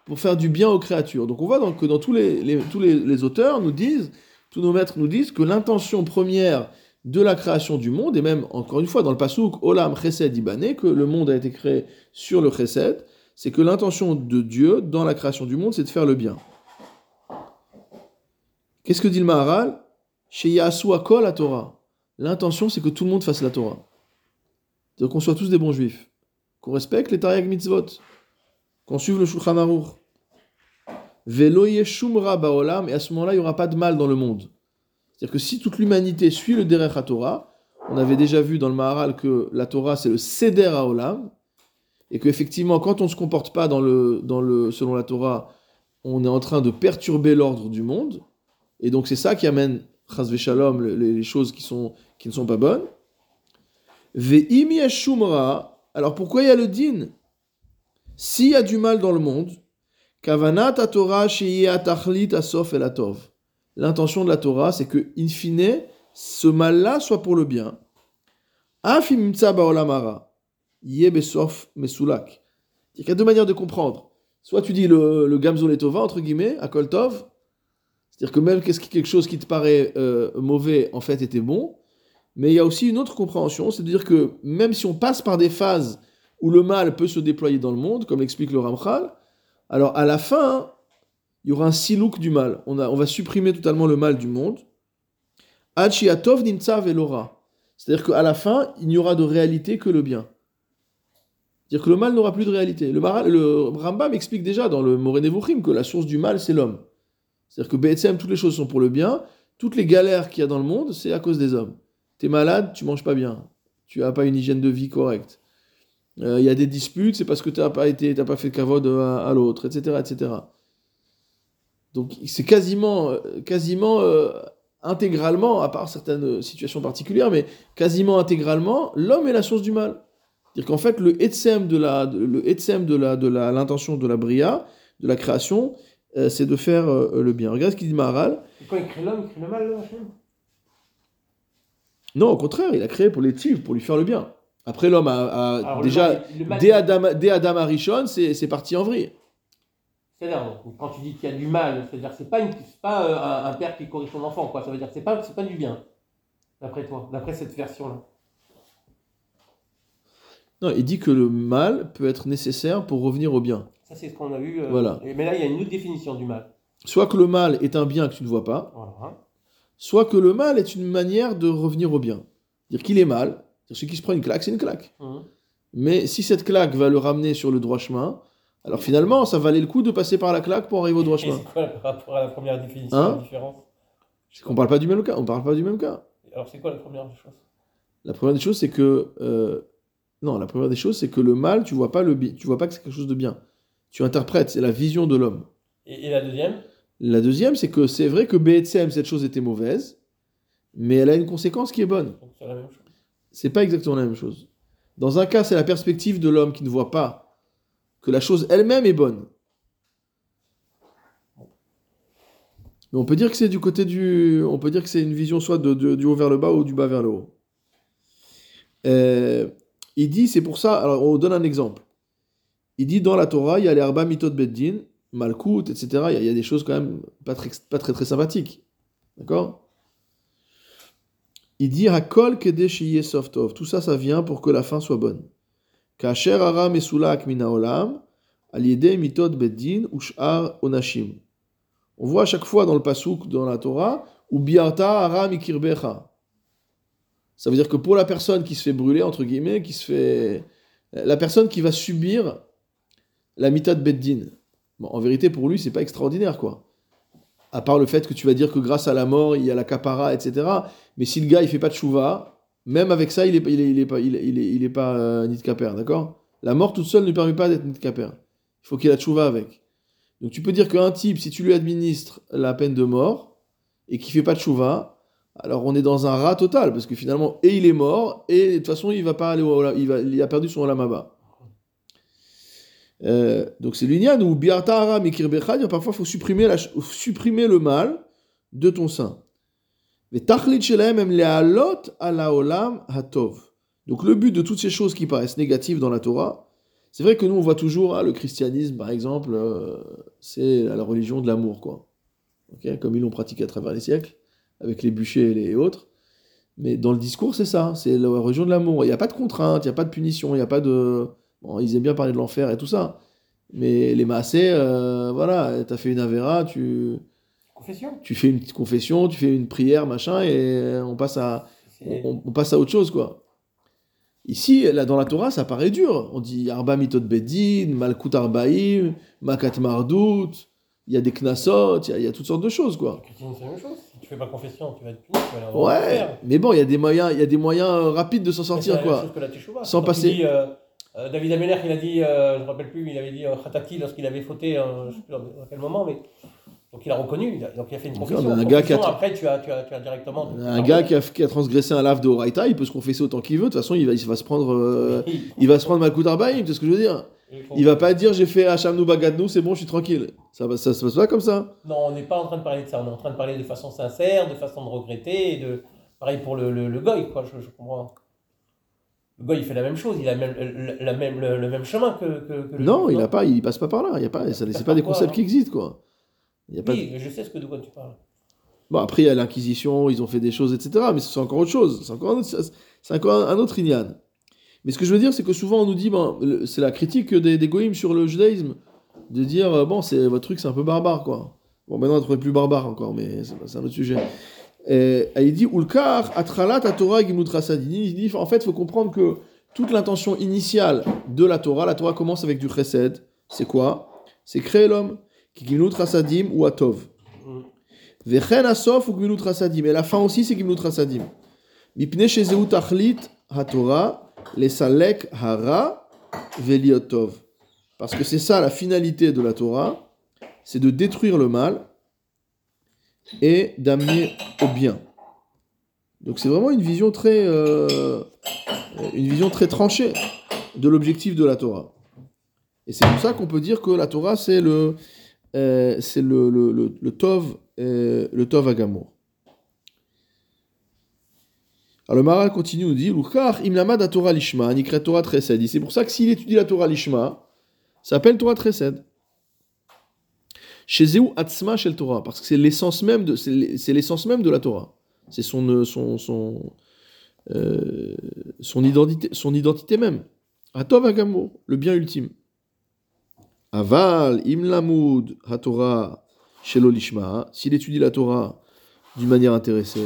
A: pour faire du bien aux créatures. Donc on voit donc que dans tous les, tous les, auteurs nous disent, tous nos maîtres nous disent que l'intention première de la création du monde, et même encore une fois dans le pasouk Olam Chesed Ibané, que le monde a été créé sur le Chesed, c'est que l'intention de Dieu dans la création du monde, c'est de faire le bien. Qu'est-ce que dit le Maharal? Chez Yasu Akol la Torah. L'intention, c'est que tout le monde fasse la Torah. C'est-à-dire qu'on soit tous des bons juifs. Qu'on respecte les Tariq Mitzvot. Qu'on suive le Shulchan Aruch. Velo yeshumra baolam, et à ce moment-là, il n'y aura pas de mal dans le monde. C'est-à-dire que si toute l'humanité suit le Derech HaTorah, on avait déjà vu dans le Maharal que la Torah, c'est le Seder HaOlam, et qu'effectivement, quand on ne se comporte pas dans le, dans le, selon la Torah, on est en train de perturber l'ordre du monde, et donc c'est ça qui amène, chas shalom, les, les choses qui, sont, qui ne sont pas bonnes. Ve'im yeshumra, alors pourquoi il y a le din? S'il y a du mal dans le monde. L'intention de la Torah, c'est que, in fine, ce mal-là soit pour le bien. Il y a deux manières de comprendre. Soit tu dis le, le gamzol etova, entre guillemets, à koltov, c'est-à-dire que même quelque chose qui te paraît euh, mauvais, en fait, était bon. Mais il y a aussi une autre compréhension, c'est de dire que même si on passe par des phases où le mal peut se déployer dans le monde, comme l'explique le Ramchal, alors à la fin, il y aura un silouk du mal. On, va supprimer totalement le mal du monde. Achiatov nimtsa velora. C'est-à-dire qu'à la fin, il n'y aura de réalité que le bien. C'est-à-dire que le mal n'aura plus de réalité. Le, Rambam explique déjà dans le Moré que la source du mal, c'est l'homme. C'est-à-dire que BSM, toutes les choses sont pour le bien, Toutes les galères qu'il y a dans le monde, c'est à cause des hommes. Tu es malade, tu manges pas bien. Tu n'as pas une hygiène de vie correcte. Euh, Il y a des disputes, c'est parce que tu n'as pas, été, pas fait de cavode à, à l'autre, etc., etc. Donc c'est quasiment, euh, quasiment euh, intégralement, à part certaines situations particulières, mais quasiment intégralement, l'homme est la source du mal. C'est-à-dire qu'en fait, le etsem de la, le etsem de la, de la, l'intention de la bria, de la création, euh, c'est de faire euh, le bien. Regarde ce qu'il dit Maharal.
B: Quand il crée l'homme, il crée le mal, là,
A: Non, au contraire, il a créé pour les tiv, pour lui faire le bien. Après, l'homme a, a
B: Alors, le
A: déjà,
B: mal, le mal,
A: dès Adam, dès Adam Arishon, c'est, parti en vrille.
B: C'est-à-dire, quand tu dis qu'il y a du mal, c'est-à-dire que c'est pas, une- pas euh, un, un père qui corrige son enfant, quoi. Ça veut dire que c'est pas, pas du bien, d'après toi, d'après cette version-là.
A: Non, il dit que le mal peut être nécessaire pour revenir au bien.
B: Ça, c'est ce qu'on a vu. euh,
A: Voilà.
B: Mais là, il y a une autre définition du mal.
A: Soit que le mal est un bien que tu ne vois pas,
B: Voilà.
A: soit que le mal est une manière de revenir au bien. Dire qu'il est mal, celui qui se prend une claque, c'est une claque.
B: Mhm.
A: Mais si cette claque va le ramener sur le droit chemin, alors finalement, ça valait le coup de passer par la claque pour arriver au droit chemin.
B: c'est quoi par rapport à la première définition,
A: Hein
B: la différence
A: C'est qu'on parle pas du même cas. On parle pas du même cas.
B: Alors, c'est quoi la première des choses?
A: La première des choses, c'est que euh, non, la première des choses, c'est que le mal, tu vois pas le bi- tu vois pas que c'est quelque chose de bien. Tu interprètes, c'est la vision de l'homme.
B: et, et la deuxième?
A: La deuxième, c'est que c'est vrai que BSM, cette chose était mauvaise, mais elle a une conséquence qui est bonne.
B: Donc, c'est la même chose.
A: C'est pas exactement la même chose. Dans un cas, c'est la perspective de l'homme qui ne voit pas que la chose elle-même est bonne. Mais on peut dire que c'est du côté du, on peut dire que c'est une vision soit du haut vers le bas ou du bas vers le haut. Euh, il dit, c'est pour ça. Alors, on donne un exemple. Il dit dans la Torah, il y a les Arba Mitot Beddin, Malkout, etc. Il y, a, des choses quand même pas pas très, très sympathiques. D'accord? Il dit Hakol Softov. Tout ça, ça vient pour que la fin soit bonne. Kacher Aram Esulak Minaolam, Aliede Mitot Beddin, Ushar Onashim. On voit à chaque fois dans le Pasuk, dans la Torah, ou Biarta Aram Ikirbecha. Ça veut dire que pour la personne qui se fait brûler, entre guillemets, qui se fait. La personne qui va subir la mitad beddin. Bon, en vérité, pour lui, c'est pas extraordinaire, quoi. À part le fait que tu vas dire que grâce à la mort, il y a la capara, etc. Mais si le gars, il fait pas de chouva, même avec ça, il est, pas- il est, il est pas, il est, il est pas euh, nitkaper, d'accord? La mort toute seule ne permet pas d'être nitkaper. Il faut qu'il ait la chouva avec. Donc tu peux dire qu'un type, si tu lui administres la peine de mort et qu'il fait pas de chouva, alors on est dans un rat total parce que finalement, et il est mort et de toute façon, il va pas aller au, il va, il a perdu son olamaba. Euh, donc c'est l'union où parfois il faut supprimer, la, supprimer le mal de ton sein. Donc le but de toutes ces choses qui paraissent négatives dans la Torah, c'est vrai que nous on voit toujours ah, le christianisme par exemple, euh, c'est la religion de l'amour quoi. Comme ils l'ont pratiqué à travers les siècles, avec les bûchers et les autres. Mais dans le discours c'est ça, c'est la religion de l'amour. Il n'y a pas de contrainte, il n'y a pas de punition, il n'y a pas de... Bon, ils aiment bien parler de l'enfer et tout ça. Mais les massés, euh, voilà, t'as fait une avéra, tu,
B: Confession
A: tu fais une petite confession, tu fais une prière, machin, et on passe à, on, on passe à autre chose, quoi. Ici, là, dans la Torah, ça paraît dur. On dit Arba mitot bedin, Malkut Arbaim, Makat Mardout, il y a des knasot, il y a- il y, a toutes sortes de choses, quoi.
B: Le chrétien, c'est la même chose. Si tu fais pas confession, tu vas être puni, tu vas aller en
A: Ouais,
B: enfer.
A: mais bon, il y a des moyens, il y a des moyens rapides de s'en sortir, quoi.
B: chose que la teshuva.
A: Sans
B: Quand
A: passer-
B: euh, euh, David Ameller, il a dit, euh, je ne me rappelle plus, mais il avait dit euh, Khatati lorsqu'il avait fauté, je ne sais plus dans quel moment, mais. Donc il a reconnu, il a- donc il a fait une confession.
A: un gars qui a-
B: Confession, Après, tu as, tu, as, tu as directement.
A: Un gars qui a, qui a transgressé un lave de Horaïta, il peut se confesser autant qu'il veut. De toute façon, il va, il va se prendre, euh, il va se prendre Arbaim, tu ce que je veux dire? Il va pas dire j'ai fait Hachamnou Bagadnou, c'est bon, je suis tranquille. Ça, ça se passe pas comme ça.
B: Non, on n'est pas en train de parler de ça, on est en train de parler de façon sincère, de façon de regretter, et de. Pareil pour le, le, le goy, quoi, je, je comprends. Il fait la même chose, il a même, le, la même, le, le même chemin que, que, que le
A: Non, il a pas, il passe pas par là. Il y a pas, c'est pas des concepts qui existent quoi. Il y a pas. de-
B: Oui, je sais ce que de quoi tu parles.
A: Bon après il y a l'inquisition, ils ont fait des choses, etc. Mais c'est encore autre chose. C'est encore un autre, c'est encore un autre inyan. Mais ce que je veux dire, c'est que souvent on nous dit, ben, c'est la critique des, des goïms sur le judaïsme, de dire euh, bon, c'est votre truc, c'est un peu barbare quoi. Bon maintenant, on est plus barbare encore, mais c'est un autre sujet. Et, et il dit Ulkar atralat Torah gimut. Il dit en fait, il faut comprendre que toute l'intention initiale de la Torah, la Torah commence avec du chesed. C'est quoi? C'est créer l'homme, qui gimut rasadim ou atov. Vechen asof ou gmilut rasadim. Et la fin aussi, c'est gmilut rasadim. Mipne shezeu tachlit haTorah, lesalek hara veliotov. Parce que c'est ça la finalité de la Torah, c'est de détruire le mal et d'amener au bien. Donc c'est vraiment une vision très, euh, une vision très tranchée de l'objectif de la Torah. Et c'est pour ça qu'on peut dire que la Torah c'est le, euh, c'est le, le, le, le tov, euh, le tov agamour. Alors le Maral continue, nous dit, Lukar imlamad Torah lishma, Torah tresed. C'est pour ça que s'il étudie la Torah lishma, ça s'appelle Torah tresed. Chez Atzma Shel Torah, parce que c'est l'essence même de, la Torah. C'est son, euh, son, identité, même. Atov Agamour, le bien ultime. Aval, Imlamud, HaTorah, Shelo Lishma, s'il étudie la Torah d'une manière intéressée,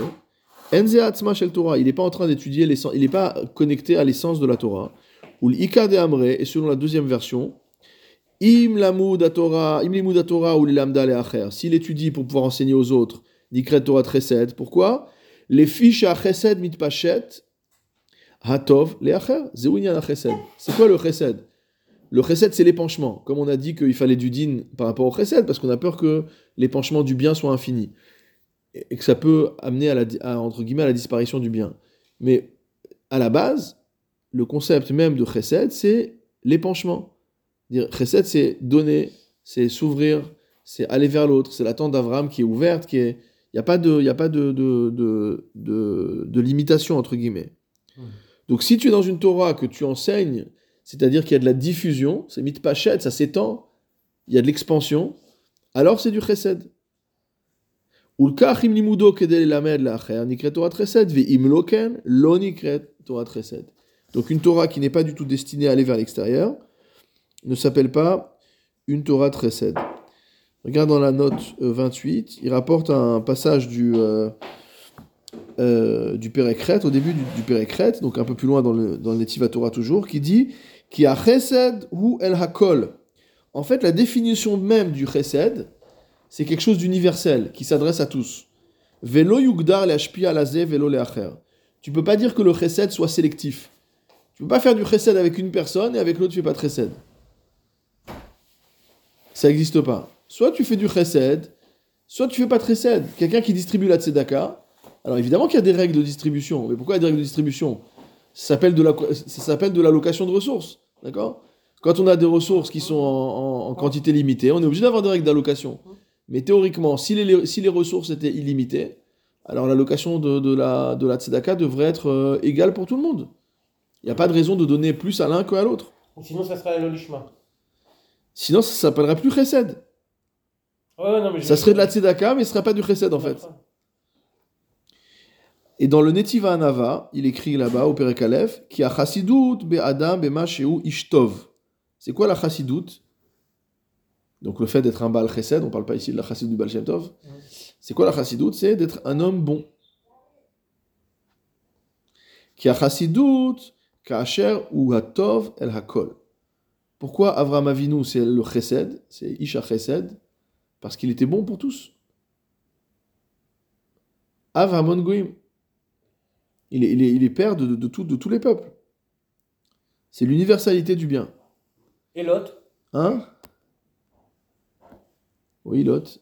A: Enze Atzma Shel Torah, il n'est pas en train d'étudier l'essence, il n'est pas connecté à l'essence de la Torah. Ou l'Ika de Amre, et selon la deuxième version, Im lamud Torah, im limud Torah ou l'amda le S'il étudie pour pouvoir enseigner aux autres, nikret Torah Tresed. Pourquoi? Les fiches à Chesed mitpachet, hatov le acher. Zéounian Chesed. C'est quoi le Chesed? Le Chesed, c'est l'épanchement. Comme on a dit qu'il fallait du din par rapport au Chesed, parce qu'on a peur que l'épanchement du bien soit infini. Et que ça peut amener à la, à, entre guillemets, à la disparition du bien. Mais à la base, le concept même de Chesed, c'est l'épanchement. Dire Chesed, c'est donner, c'est s'ouvrir, c'est aller vers l'autre. C'est la tente d'Avram qui est ouverte, qui est. Il n'y a pas de, y a pas de, de, de, de, de limitation, entre guillemets. Mmh. Donc si tu es dans une Torah que tu enseignes, c'est-à-dire qu'il y a de la diffusion, c'est mitpachet, ça s'étend, il y a de l'expansion, alors c'est du chesed. Donc une Torah qui n'est pas du tout destinée à aller vers l'extérieur, ne s'appelle pas une Torah Tresed. Regarde dans la note 28, il rapporte un passage du, euh, euh, du Pérécrète, au début du, Pérécrète, donc un peu plus loin dans le, dans le Torah toujours, qui dit qui a ou El Hakol. En fait, la définition même du Chesed, c'est quelque chose d'universel, qui s'adresse à tous. Velo yugdar alaze velo leacher. Tu peux pas dire que le Chesed soit sélectif. Tu peux pas faire du Chesed avec une personne et avec l'autre tu fais pas de Chesed. Ça n'existe pas. Soit tu fais du chesed, soit tu fais pas de chesed. Quelqu'un qui distribue la tzedaka. Alors évidemment qu'il y a des règles de distribution. Mais pourquoi il y a des règles de distribution? Ça s'appelle de, la, de l'allocation de ressources. D'accord? Quand on a des ressources qui sont en, quantité limitée, on est obligé d'avoir des règles d'allocation. Mais théoriquement, si les, si les ressources étaient illimitées, alors l'allocation de, de, la, de la tzedaka devrait être euh, égale pour tout le monde. Il n'y a pas de raison de donner plus à l'un qu'à l'autre.
B: Sinon, ça serait l'olishma.
A: Sinon, ça s'appellerait plus chesed.
B: Ouais, non, mais
A: ça serait de la tzedaka, mais ce serait pas du chesed en fait. Et dans le Netiva Anava, il écrit là-bas au Perekalef, qui a be adam be ishtov. C'est quoi la chassidut? Donc le fait d'être un Baal chesed, on parle pas ici de la chassidut du Baal Shem Tov. C'est quoi la chassidut? C'est d'être un homme bon. Qui a chassidut kasher ou hatov el hakol. Pourquoi Avram Avinu, c'est le chesed, c'est Isha chesed? Parce qu'il était bon pour tous. Avramon Goim. Il est, il, est, il est père de, de, de, tout, de tous les peuples. C'est l'universalité du bien.
B: Et Lot
A: Hein? Oui, Lot.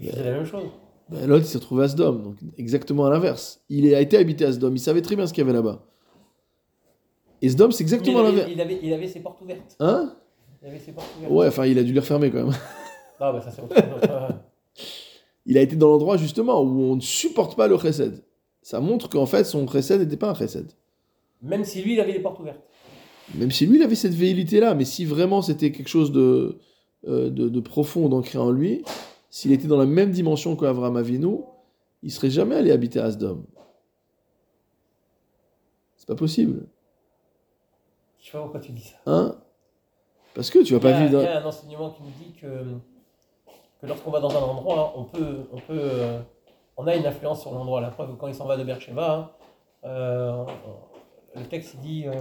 B: C'est la même chose.
A: Ben, Lot, il s'est retrouvé à Sdom, donc exactement à l'inverse. Il a été habité à Sdom, il savait très bien ce qu'il y avait là-bas. Et Sdom, c'est exactement l'inverse.
B: Il avait, il avait ses portes ouvertes.
A: Hein
B: Il avait ses portes ouvertes.
A: Ouais, enfin, il a dû les refermer quand même.
B: Non, bah ça c'est
A: il a été dans l'endroit justement où on ne supporte pas le chesed. Ça montre qu'en fait, son chesed n'était pas un chesed.
B: Même si lui, il avait les portes ouvertes.
A: Même si lui, il avait cette véhilité-là, mais si vraiment c'était quelque chose de, euh, de, de, profond, d'ancré en lui, s'il était dans la même dimension qu'Avram Avinu, il serait jamais allé habiter à Sdom. C'est pas possible.
B: Je sais pas pourquoi tu dis ça.
A: Hein Parce que tu vas pas vivre.
B: Il y a un enseignement qui nous dit que, que lorsqu'on va dans un endroit, on peut, on peut, euh, on a une influence sur l'endroit. La preuve, quand il s'en va de Beersheba, euh, le texte dit. Euh,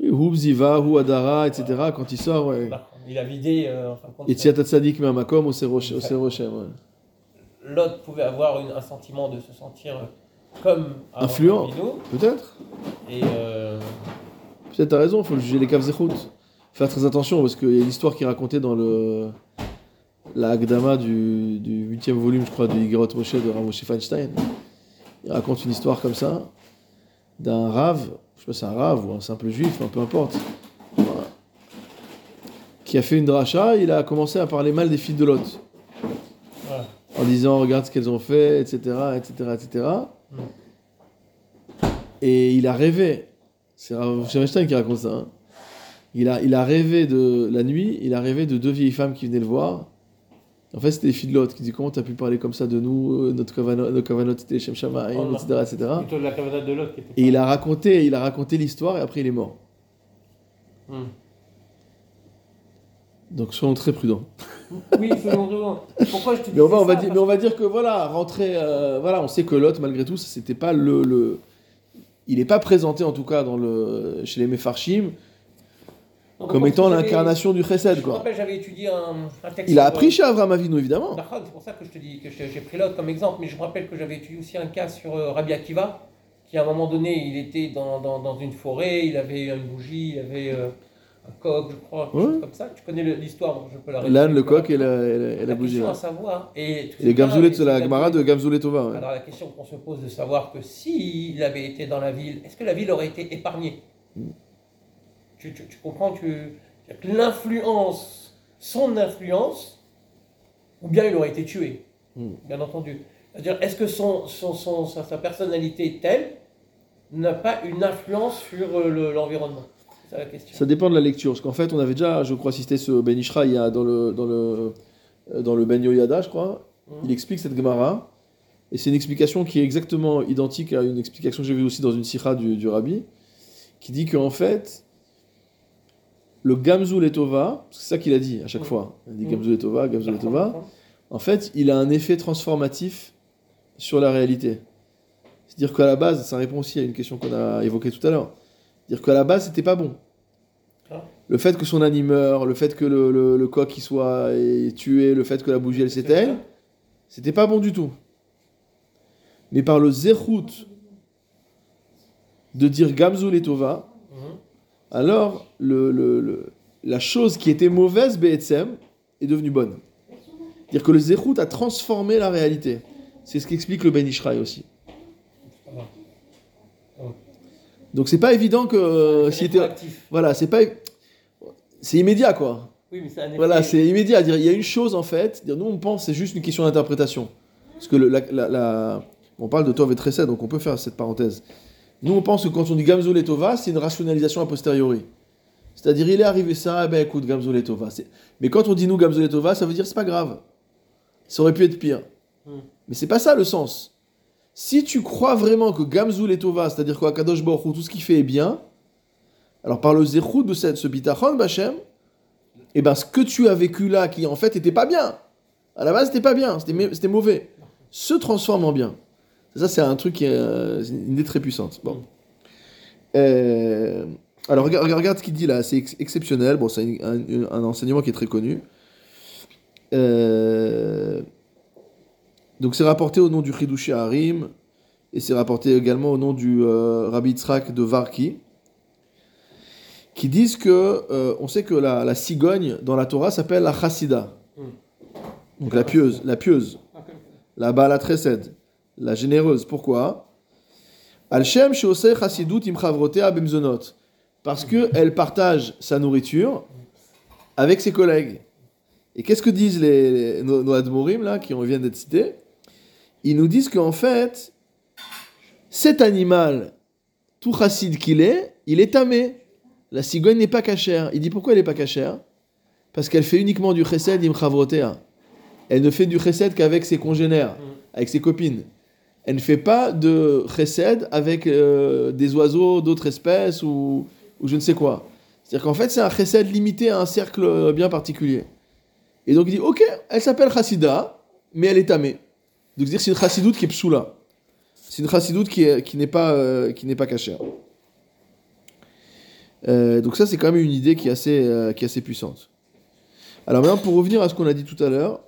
A: oui, Hu Ziva, Hu Adara, etc. Quand il sort, ouais.
B: Bah, il a vidé. Euh, en fin de compte,
A: ouais.
B: Lot pouvait avoir une- un sentiment de se sentir comme
A: Influent. Peut-être
B: Et euh,
A: Peut-être t'as raison, il faut juger les caves zéchout. Faire très attention parce qu'il y a une histoire qui est racontée dans le la Agdama du, du 8 volume, je crois, du Igerot Moshe de Rav Moshe Feinstein. Il raconte une histoire comme ça d'un rave, je sais pas si c'est un rave ou un simple juif, enfin, peu importe, Voilà. qui a fait une dracha, il a commencé à parler mal des filles de Lot.
B: voilà.
A: en disant regarde ce qu'elles ont fait, etc., etc., etc. Et il a rêvé, c'est Rav Weinstein qui raconte ça, hein. il, a, il a rêvé de la nuit, il a rêvé de deux vieilles femmes qui venaient le voir. En fait, c'était les filles de l'autre qui disent comment t'as pu parler comme ça de nous, euh, notre kavanot, c'était Shem Shamaim,
B: Oh,
A: etc.,
B: de la qui était.
A: Et il a raconté, il a raconté l'histoire et après il est mort.
B: Hmm.
A: Donc soyons très prudents.
B: Oui, selon raison. Pourquoi je te dis
A: Mais on va, on va
B: ça
A: dire, mais on va dire que voilà, rentrer, euh, voilà, on sait que Lot, malgré tout, c'était pas le, le- il n'est pas présenté en tout cas dans le, chez les Mefarshim comme étant l'incarnation du
B: Je
A: Chesed,
B: me
A: quoi.
B: rappelle, j'avais étudié un, un texte.
A: Il a appris chez Avram Avinu, évidemment.
B: C'est pour ça que je te dis que j'ai j'ai pris l'autre comme exemple, mais je me rappelle que j'avais étudié aussi un cas sur euh, Rabbi Akiva, qui à un moment donné, il était dans, dans, dans une forêt, il avait une bougie, il avait euh, un coq, je crois, quelque
A: Ouais.
B: chose comme ça. Tu connais l'histoire, je peux la
A: L'âne,
B: résumer.
A: le coq et la, et la, et la
B: question à savoir, et,
A: les Gamzoulet, c'est la
B: Gamara
A: Gemara de Gamzoulet Tova. ouais.
B: Alors la question qu'on se pose de savoir que s'il avait été dans la ville, est-ce que la ville aurait été épargnée?
A: Mm.
B: tu, tu- tu comprends tu, que l'influence, son influence, ou bien il aurait été tué,
A: Mm.
B: bien entendu. C'est-à-dire, est-ce que son, son, son- sa, sa personnalité telle n'a pas une influence sur euh, le- l'environnement? Ça la question.
A: Ça dépend de la lecture, parce qu'en fait, on avait déjà, je crois, cité ce Ben Ishra il y a dans le, dans le, euh, dans le Ben Yoyada, je crois.
B: Mm.
A: Il explique cette Gemara, et c'est une explication qui est exactement identique à une explication que j'ai vue aussi dans une sikha du, du Rabbi, qui dit qu'en fait, le Gamzou Letova, c'est ça qu'il a dit à chaque
B: Mm.
A: fois, il dit
B: Mm.
A: Gamzou Letova, Gamzou Letova, en fait, il a un effet transformatif sur la réalité. C'est-à-dire qu'à la base, ça répond aussi à une question qu'on a évoquée tout à l'heure. C'est-à-dire qu'à la base, c'était pas bon.
B: Ah.
A: Le fait que son animeur, le fait que le, le- le coq il soit tué, le fait que la bougie elle s'éteigne, c'était pas bon du tout. Mais par le zerhout de dire Gamzou Letova,
B: Mhm.
A: alors le, le- le- la chose qui était mauvaise, Be'etzem, est devenue bonne. C'est-à-dire que le zerhout a transformé la réalité. C'est ce qu'explique le Ben Ishraï aussi.
B: Ça va.
A: Donc c'est pas évident que euh, s'il était... Voilà, c'est pas... C'est immédiat quoi.
B: Oui, mais effet-
A: Voilà, c'est immédiat. Dire, il y a une chose en fait. Dire, nous, on pense c'est juste une question d'interprétation. Parce que le- la, la- la- on parle de Tov et Tressé, donc on peut faire cette parenthèse. Nous, on pense que quand on dit Gamzol et Tova, c'est une rationalisation a posteriori. C'est-à-dire, il est arrivé ça, eh ben écoute, Gamzol et Tova. Mais quand on dit nous Gamzol et Tova, ça veut dire c'est pas grave. Ça aurait pu être pire.
B: Hmm.
A: Mais c'est pas ça le sens. Si tu crois vraiment que Gamzul et Tova, c'est-à-dire quoi, Kadosh Baruch tout ce qu'il fait est bien, alors par le zérout de cette, ce bitachon, Bachem, et ben ce que tu as vécu là, qui en fait était pas bien, à la base c'était pas bien, c'était mauvais, se transforme en bien. Ça c'est un truc qui est euh, une idée très puissante. Bon. Euh, alors regarde, ce qu'il dit là, c'est ex- exceptionnel. Bon, c'est un enseignement qui est très connu. Euh, donc c'est rapporté au nom du Chidushi Harim et c'est rapporté également au nom du euh, Rabbi Yitzhak de Varki qui disent que euh, on sait que la, la cigogne dans la Torah s'appelle la Chassida. Donc la pieuse, la pieuse, la Baala Tresed, la généreuse. Pourquoi? Al-Shem Sheosei Chassidut bemzonot. Parce qu'elle partage sa nourriture avec ses collègues. Et qu'est-ce que disent les, les- nos, nos Admorim, là, qui viennent d'être cités? Ils nous disent qu'en fait, cet animal, tout chassid qu'il est, il est tamé. La cigogne n'est pas cachère. Il dit pourquoi elle n'est pas cachère? Parce qu'elle fait uniquement du chesed im chavrotea. Elle ne fait du chesed qu'avec ses congénères, avec ses copines. Elle ne fait pas de chesed avec euh, des oiseaux d'autres espèces ou, ou je ne sais quoi. C'est-à-dire qu'en fait, c'est un chesed limité à un cercle euh, bien particulier. Et donc il dit, ok, elle s'appelle chassida, mais elle est tamée. Donc c'est une chassidoute qui est psoula. C'est une chassidoute qui est- qui n'est pas, euh, cachère. Euh, donc ça, c'est quand même une idée qui est assez, euh, qui est assez puissante. Alors maintenant, pour revenir à ce qu'on a dit tout à l'heure,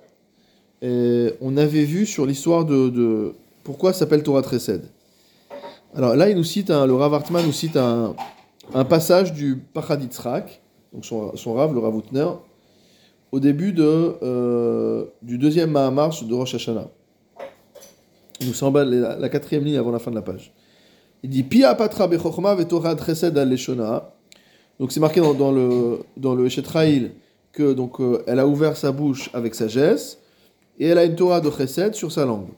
A: euh, on avait vu sur l'histoire de, de pourquoi s'appelle Torah Tresed. Alors là, il nous cite, le Rav Hartman nous cite un, passage du Pachad Yitzhak, donc son, son Rav, le Rav Outner, au début du deuxième Mahamar de Rosh Hashanah. Nous semble la, la quatrième ligne avant la fin de la page. Il dit Pia patra bechokma vetorah tresed al leshona. Donc c'est marqué dans, le dans le que donc euh, elle a ouvert sa bouche avec sagesse et elle a une Torah de chesed sur sa langue.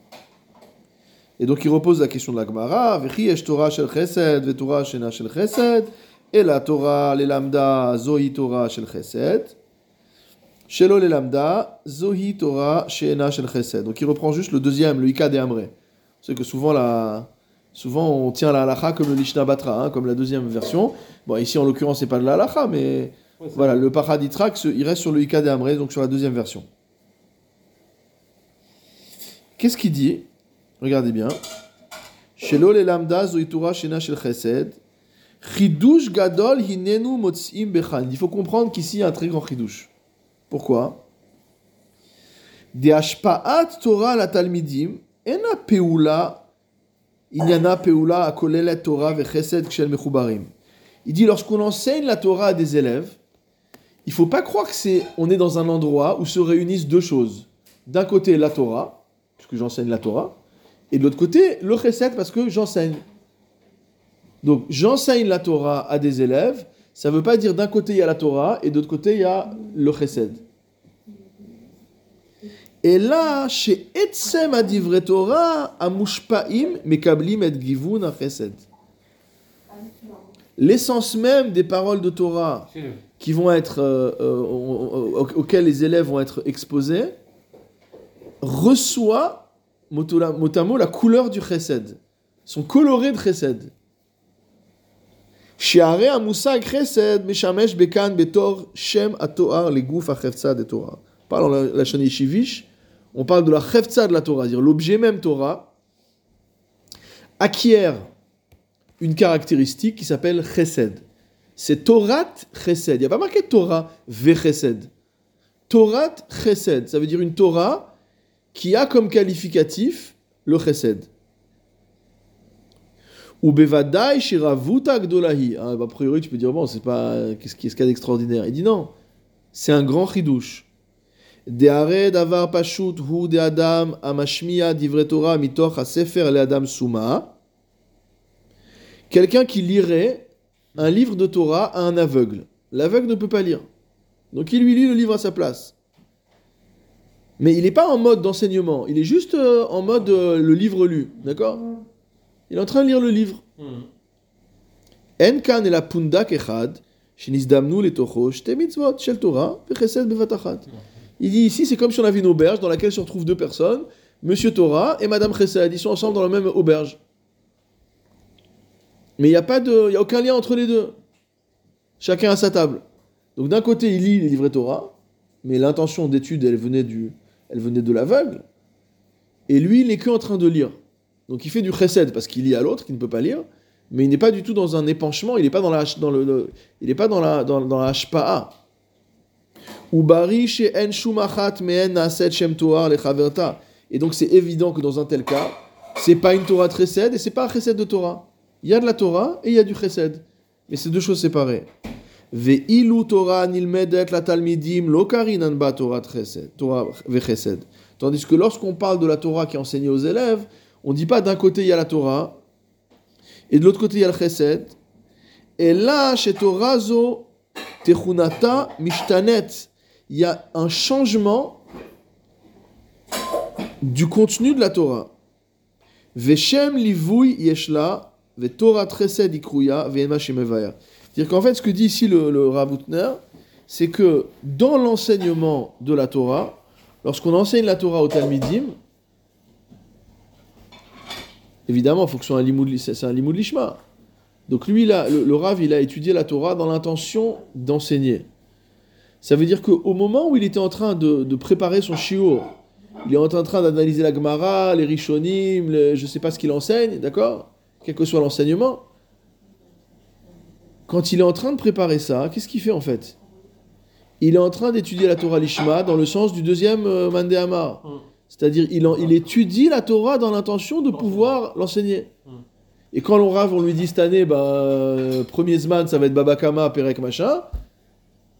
A: Et donc il repose la question de la Gemara Vechi yesh Torah shel chesed vetorah shena shel chesed et la Torah le lambda zohi Torah shel chesed. Shelo le lambda zohi Torah shena shel chesed. Donc il reprend juste le deuxième, le Ika de Amré. C'est que souvent la Souvent, on tient la halacha comme le Lishna Batra, hein, comme la deuxième version. Bon, ici, en l'occurrence, c'est pas de la halacha, mais
B: Ouais,
A: voilà, le Paraditrak, ce- il reste sur le Ika de Amré, donc sur la deuxième version. Qu'est-ce qu'il dit? Regardez bien. Shelo le lambda zoitura shena shel chesed. Chidush gadol hinenu motzim bechan. Il faut comprendre qu'ici, il y a un très grand chidush. Pourquoi? Torah la talmidim, ena peula Inyana peula Torah vechesed kshel mechubarim. Il dit lorsqu'on enseigne la Torah à des élèves, il faut pas croire que c'est on est dans un endroit où se réunissent deux choses. D'un côté la Torah, puisque j'enseigne la Torah, et de l'autre côté le chesed parce que j'enseigne. Donc j'enseigne la Torah à des élèves, ça veut pas dire d'un côté il y a la Torah et de l'autre côté il y a le chesed. Et là, chez Etsem Adivre Torah, Amushpaim, Mekablim et Givun à Chesed. L'essence même des paroles de Torah qui vont être, euh, euh, au- au- auxquelles les élèves vont être exposés, reçoit, motola- motamo, la couleur du Chesed. Sont colorés de Chesed. Bekan Betor Shem Atoar, les gouf Achevtsa de Torah. On parle dans la, la Shani Shivish, on parle de la Chevtsa de la Torah, c'est-à-dire l'objet même Torah, acquiert une caractéristique qui s'appelle Chesed. C'est Torat Chesed. Il n'y a pas marqué Torah ve Chesed. Chesed, ça veut dire une Torah qui a comme qualificatif le Chesed. Ou Bevadai Shiravuta Gdolahi. Ah, bah, a priori, tu peux dire, bon, c'est pas. Qu'est-ce qu'il y a d'extraordinaire? Il dit non. C'est un grand chidouche. Deare davar pashut hu de adam amashmiya divre Torah mitoch sefer le adam suma. Quelqu'un qui lirait un livre de Torah à un aveugle. L'aveugle ne peut pas lire. Donc il lui lit le livre à sa place. Mais il n'est pas en mode d'enseignement, il est juste euh, en mode euh, le livre lu. D'accord? Il est en train de lire le livre.
B: Hmm.
A: En kan el pundak echad, shenizdamnu letocho, shte mitzvot shel Torah, vechesed bevat achat. Il dit ici, c'est comme si on avait une auberge dans laquelle se retrouvent deux personnes, Monsieur Torah et Madame Chesed. Ils sont ensemble dans la même auberge. Mais il n'y a, a aucun lien entre les deux. Chacun à sa table. Donc d'un côté, il lit les livrets Torah, mais l'intention d'étude, elle elle venait de l'aveugle. Et lui, il n'est que en train de lire. Donc il fait du chesed parce qu'il lit à l'autre, qui ne peut pas lire, mais il n'est pas du tout dans un épanchement, il n'est pas dans la, dans le, il n'est pas dans la, dans, la lechaverta. Et donc c'est évident que dans un tel cas, c'est pas une Torah chesed et c'est pas un chesed de Torah. Il y a de la Torah et il y a du chesed. Mais c'est deux choses séparées. Ve'ilu Torah nilmedet la talmidim ba Torah chesed. Tandis que lorsqu'on parle de la Torah qui est enseignée aux élèves, on dit pas d'un côté il y a la Torah et de l'autre côté il y a le chesed. Et là, chez Torah zo techunata mishtanet, il y a un changement du contenu de la Torah. Veshem livui yeshla, ve Torah chesed ikruya. C'est-à-dire qu'en fait, ce que dit ici le, le Rav Outner, c'est que dans l'enseignement de la Torah, lorsqu'on enseigne la Torah au Talmidim, évidemment, il faut que ce soit un limoud, lishma. Donc lui, là, le, le Rav, il a étudié la Torah dans l'intention d'enseigner. Ça veut dire qu'au moment où il était en train de, préparer son shiur, il est en train d'analyser la Gemara, les Rishonim, je ne sais pas ce qu'il enseigne, d'accord? Quel que soit l'enseignement. Quand il est en train de préparer ça, qu'est-ce qu'il fait en fait? Il est en train d'étudier la Torah Lishma dans le sens du deuxième euh. C'est-à-dire, il, en- il étudie la Torah dans l'intention de pouvoir l'enseigner.
B: Mm.
A: Et quand l'on rave, on lui dit cette année, bah, euh, premier Zman, ça va être Babakama, Perek, machin.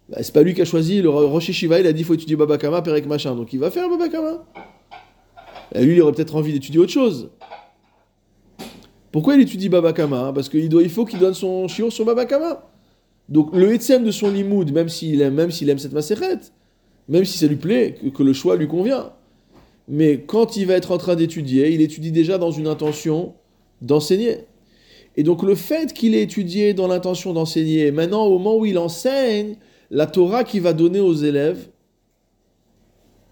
A: Bah, c'est pas lui qui a choisi, le Rosh Shiva, il a dit faut étudier Babakama, Perek, machin. Donc il va faire Babakama. Et lui, il aurait peut-être envie d'étudier autre chose. Pourquoi il étudie Babakama Parce qu'il doit, il faut qu'il donne son shiur sur Babakama. Donc le Etsem de son limoud, même s'il aime, même s'il aime cette macérette, même si ça lui plaît, que, que le choix lui convient. Mais quand il va être en train d'étudier, il étudie déjà dans une intention d'enseigner. Et donc le fait qu'il ait étudié dans l'intention d'enseigner, maintenant au moment où il enseigne, la Torah qu'il va donner aux élèves,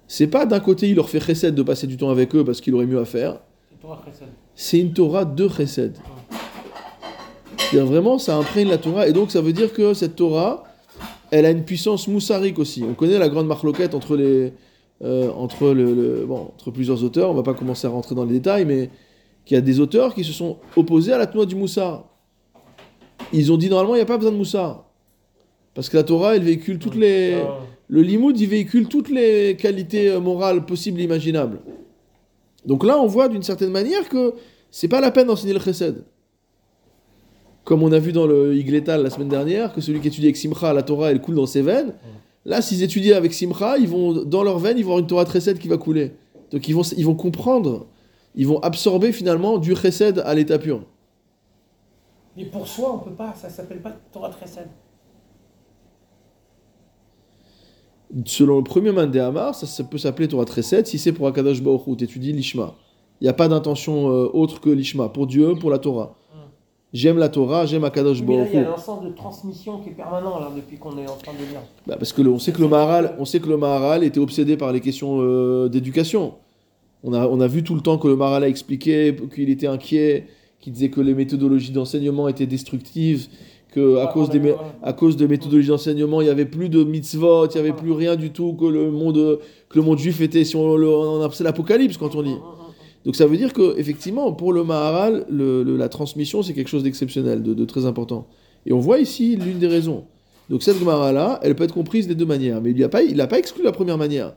A: c'est pas d'un côté il leur fait chesed de passer du temps avec eux parce qu'il aurait mieux à faire,
B: C'est Torah Chesed.
A: c'est une Torah de chesed. C'est-à-dire vraiment, ça imprègne la Torah, et donc ça veut dire que cette Torah, elle a une puissance moussarique aussi. On connaît la grande marloquette entre les, euh, entre le, le- bon, entre plusieurs auteurs. On va pas commencer à rentrer dans les détails, mais qu'il y a des auteurs qui se sont opposés à la Torah du moussar. Ils ont dit normalement il n'y a pas besoin de moussar parce que la Torah elle véhicule toutes les,
B: Ah,
A: le limoud, il véhicule toutes les qualités euh, morales possibles et imaginables. Donc là, on voit d'une certaine manière que c'est pas la peine d'enseigner le chesed. Comme on a vu dans le Igletal la semaine dernière, que celui qui étudie avec Simcha, la Torah, elle coule dans ses veines. Là, s'ils étudient avec Simcha, ils vont, dans leurs veines, ils vont avoir une Torah chesed qui va couler. Donc ils vont, ils vont comprendre, ils vont absorber finalement du chesed à l'état pur.
B: Mais pour soi, on peut pas, ça s'appelle pas Torah Chesed.
A: Selon le premier man de Hamar, ça, ça peut s'appeler Torah Chesed si c'est pour Akadosh Baruch Hu, t'étudies l'Ishma. Il n'y a pas d'intention euh, autre que l'Ishma, pour Dieu, pour la Torah.
B: Mm.
A: J'aime la Torah, j'aime Akadosh Baruch
B: il y a un sens de transmission qui est permanent là, depuis qu'on est en train de lire.
A: Bah, parce que le- on sait que le Maharal, on sait que le Maharal était obsédé par les questions euh, d'éducation. On a, on a vu tout le temps que le Maharal a expliqué qu'il était inquiet, qu'il disait que les méthodologies d'enseignement étaient destructives, que à
B: Ah,
A: cause
B: on
A: des
B: ouais.
A: à cause de méthodologies d'enseignement, il y avait plus de mitzvot, il y avait plus rien du tout que le monde que le monde juif était si on, le- on c'est l'apocalypse quand on lit.
B: Mm, mm.
A: Donc ça veut dire que effectivement pour le Maharal, la transmission c'est quelque chose d'exceptionnel, de, très important. Et on voit ici l'une des raisons. Donc cette Gemara là, elle peut être comprise des deux manières, mais il n'a pas, pas exclu la première manière.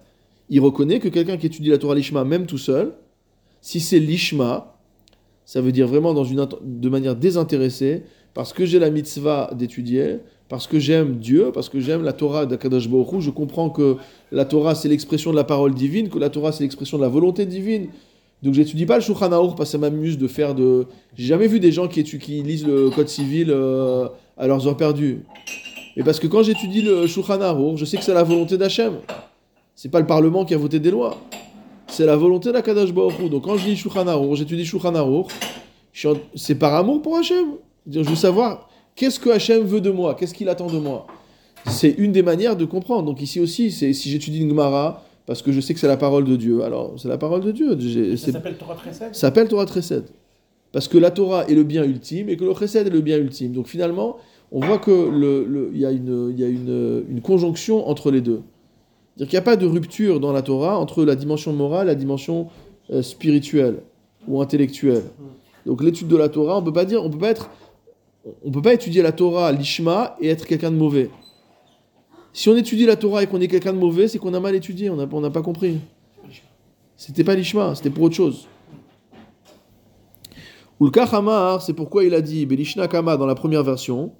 A: Il reconnaît que quelqu'un qui étudie la Torah Lishma même tout seul, si c'est Lishma, ça veut dire vraiment dans une, de manière désintéressée, parce que j'ai la mitzvah d'étudier, parce que j'aime Dieu, parce que j'aime la Torah d'Akadosh Baruch Hu, je comprends que la Torah c'est l'expression de la parole divine, que la Torah c'est l'expression de la volonté divine. Donc j'étudie pas le Shulchan Aruch parce que ça m'amuse de faire de... J'ai jamais vu des gens qui, qui lisent le code civil euh, à leurs heures perdues. Mais parce que quand j'étudie le Shulchan Aruch, je sais que c'est la volonté d'Hachem. C'est pas le Parlement qui a voté des lois. C'est la volonté d'Akadosh Baruch. Donc quand je lis Shulchan Aruch, j'étudie Shulchan Aruch, c'est par amour pour Hachem. Je veux savoir qu'est-ce que Hachem veut de moi, qu'est-ce qu'il attend de moi? C'est une des manières de comprendre. Donc ici aussi, si j'étudie une Gemara, parce que je sais que c'est la parole de Dieu. Alors, c'est la parole de Dieu. J'ai-
B: Ça s'appelle Torah Chesed?
A: Ça s'appelle Torah Chesed. Parce que la Torah est le bien ultime et que le Chesed est le bien ultime. Donc finalement, on voit que le- y a, une, il y a une, une conjonction entre les deux. C'est-à-dire qu'il n'y a pas de rupture dans la Torah entre la dimension morale et la dimension euh, spirituelle ou intellectuelle. Donc l'étude de la Torah, on peut pas dire, on peut pas être, on peut pas étudier la Torah, l'ishma et être quelqu'un de mauvais. Si on étudie la Torah et qu'on est quelqu'un de mauvais, c'est qu'on a mal étudié, on n'a pas compris. C'était pas l'ishma, c'était pour autre chose. Ulka Hamar, c'est pourquoi il a dit Belishna dans la première version,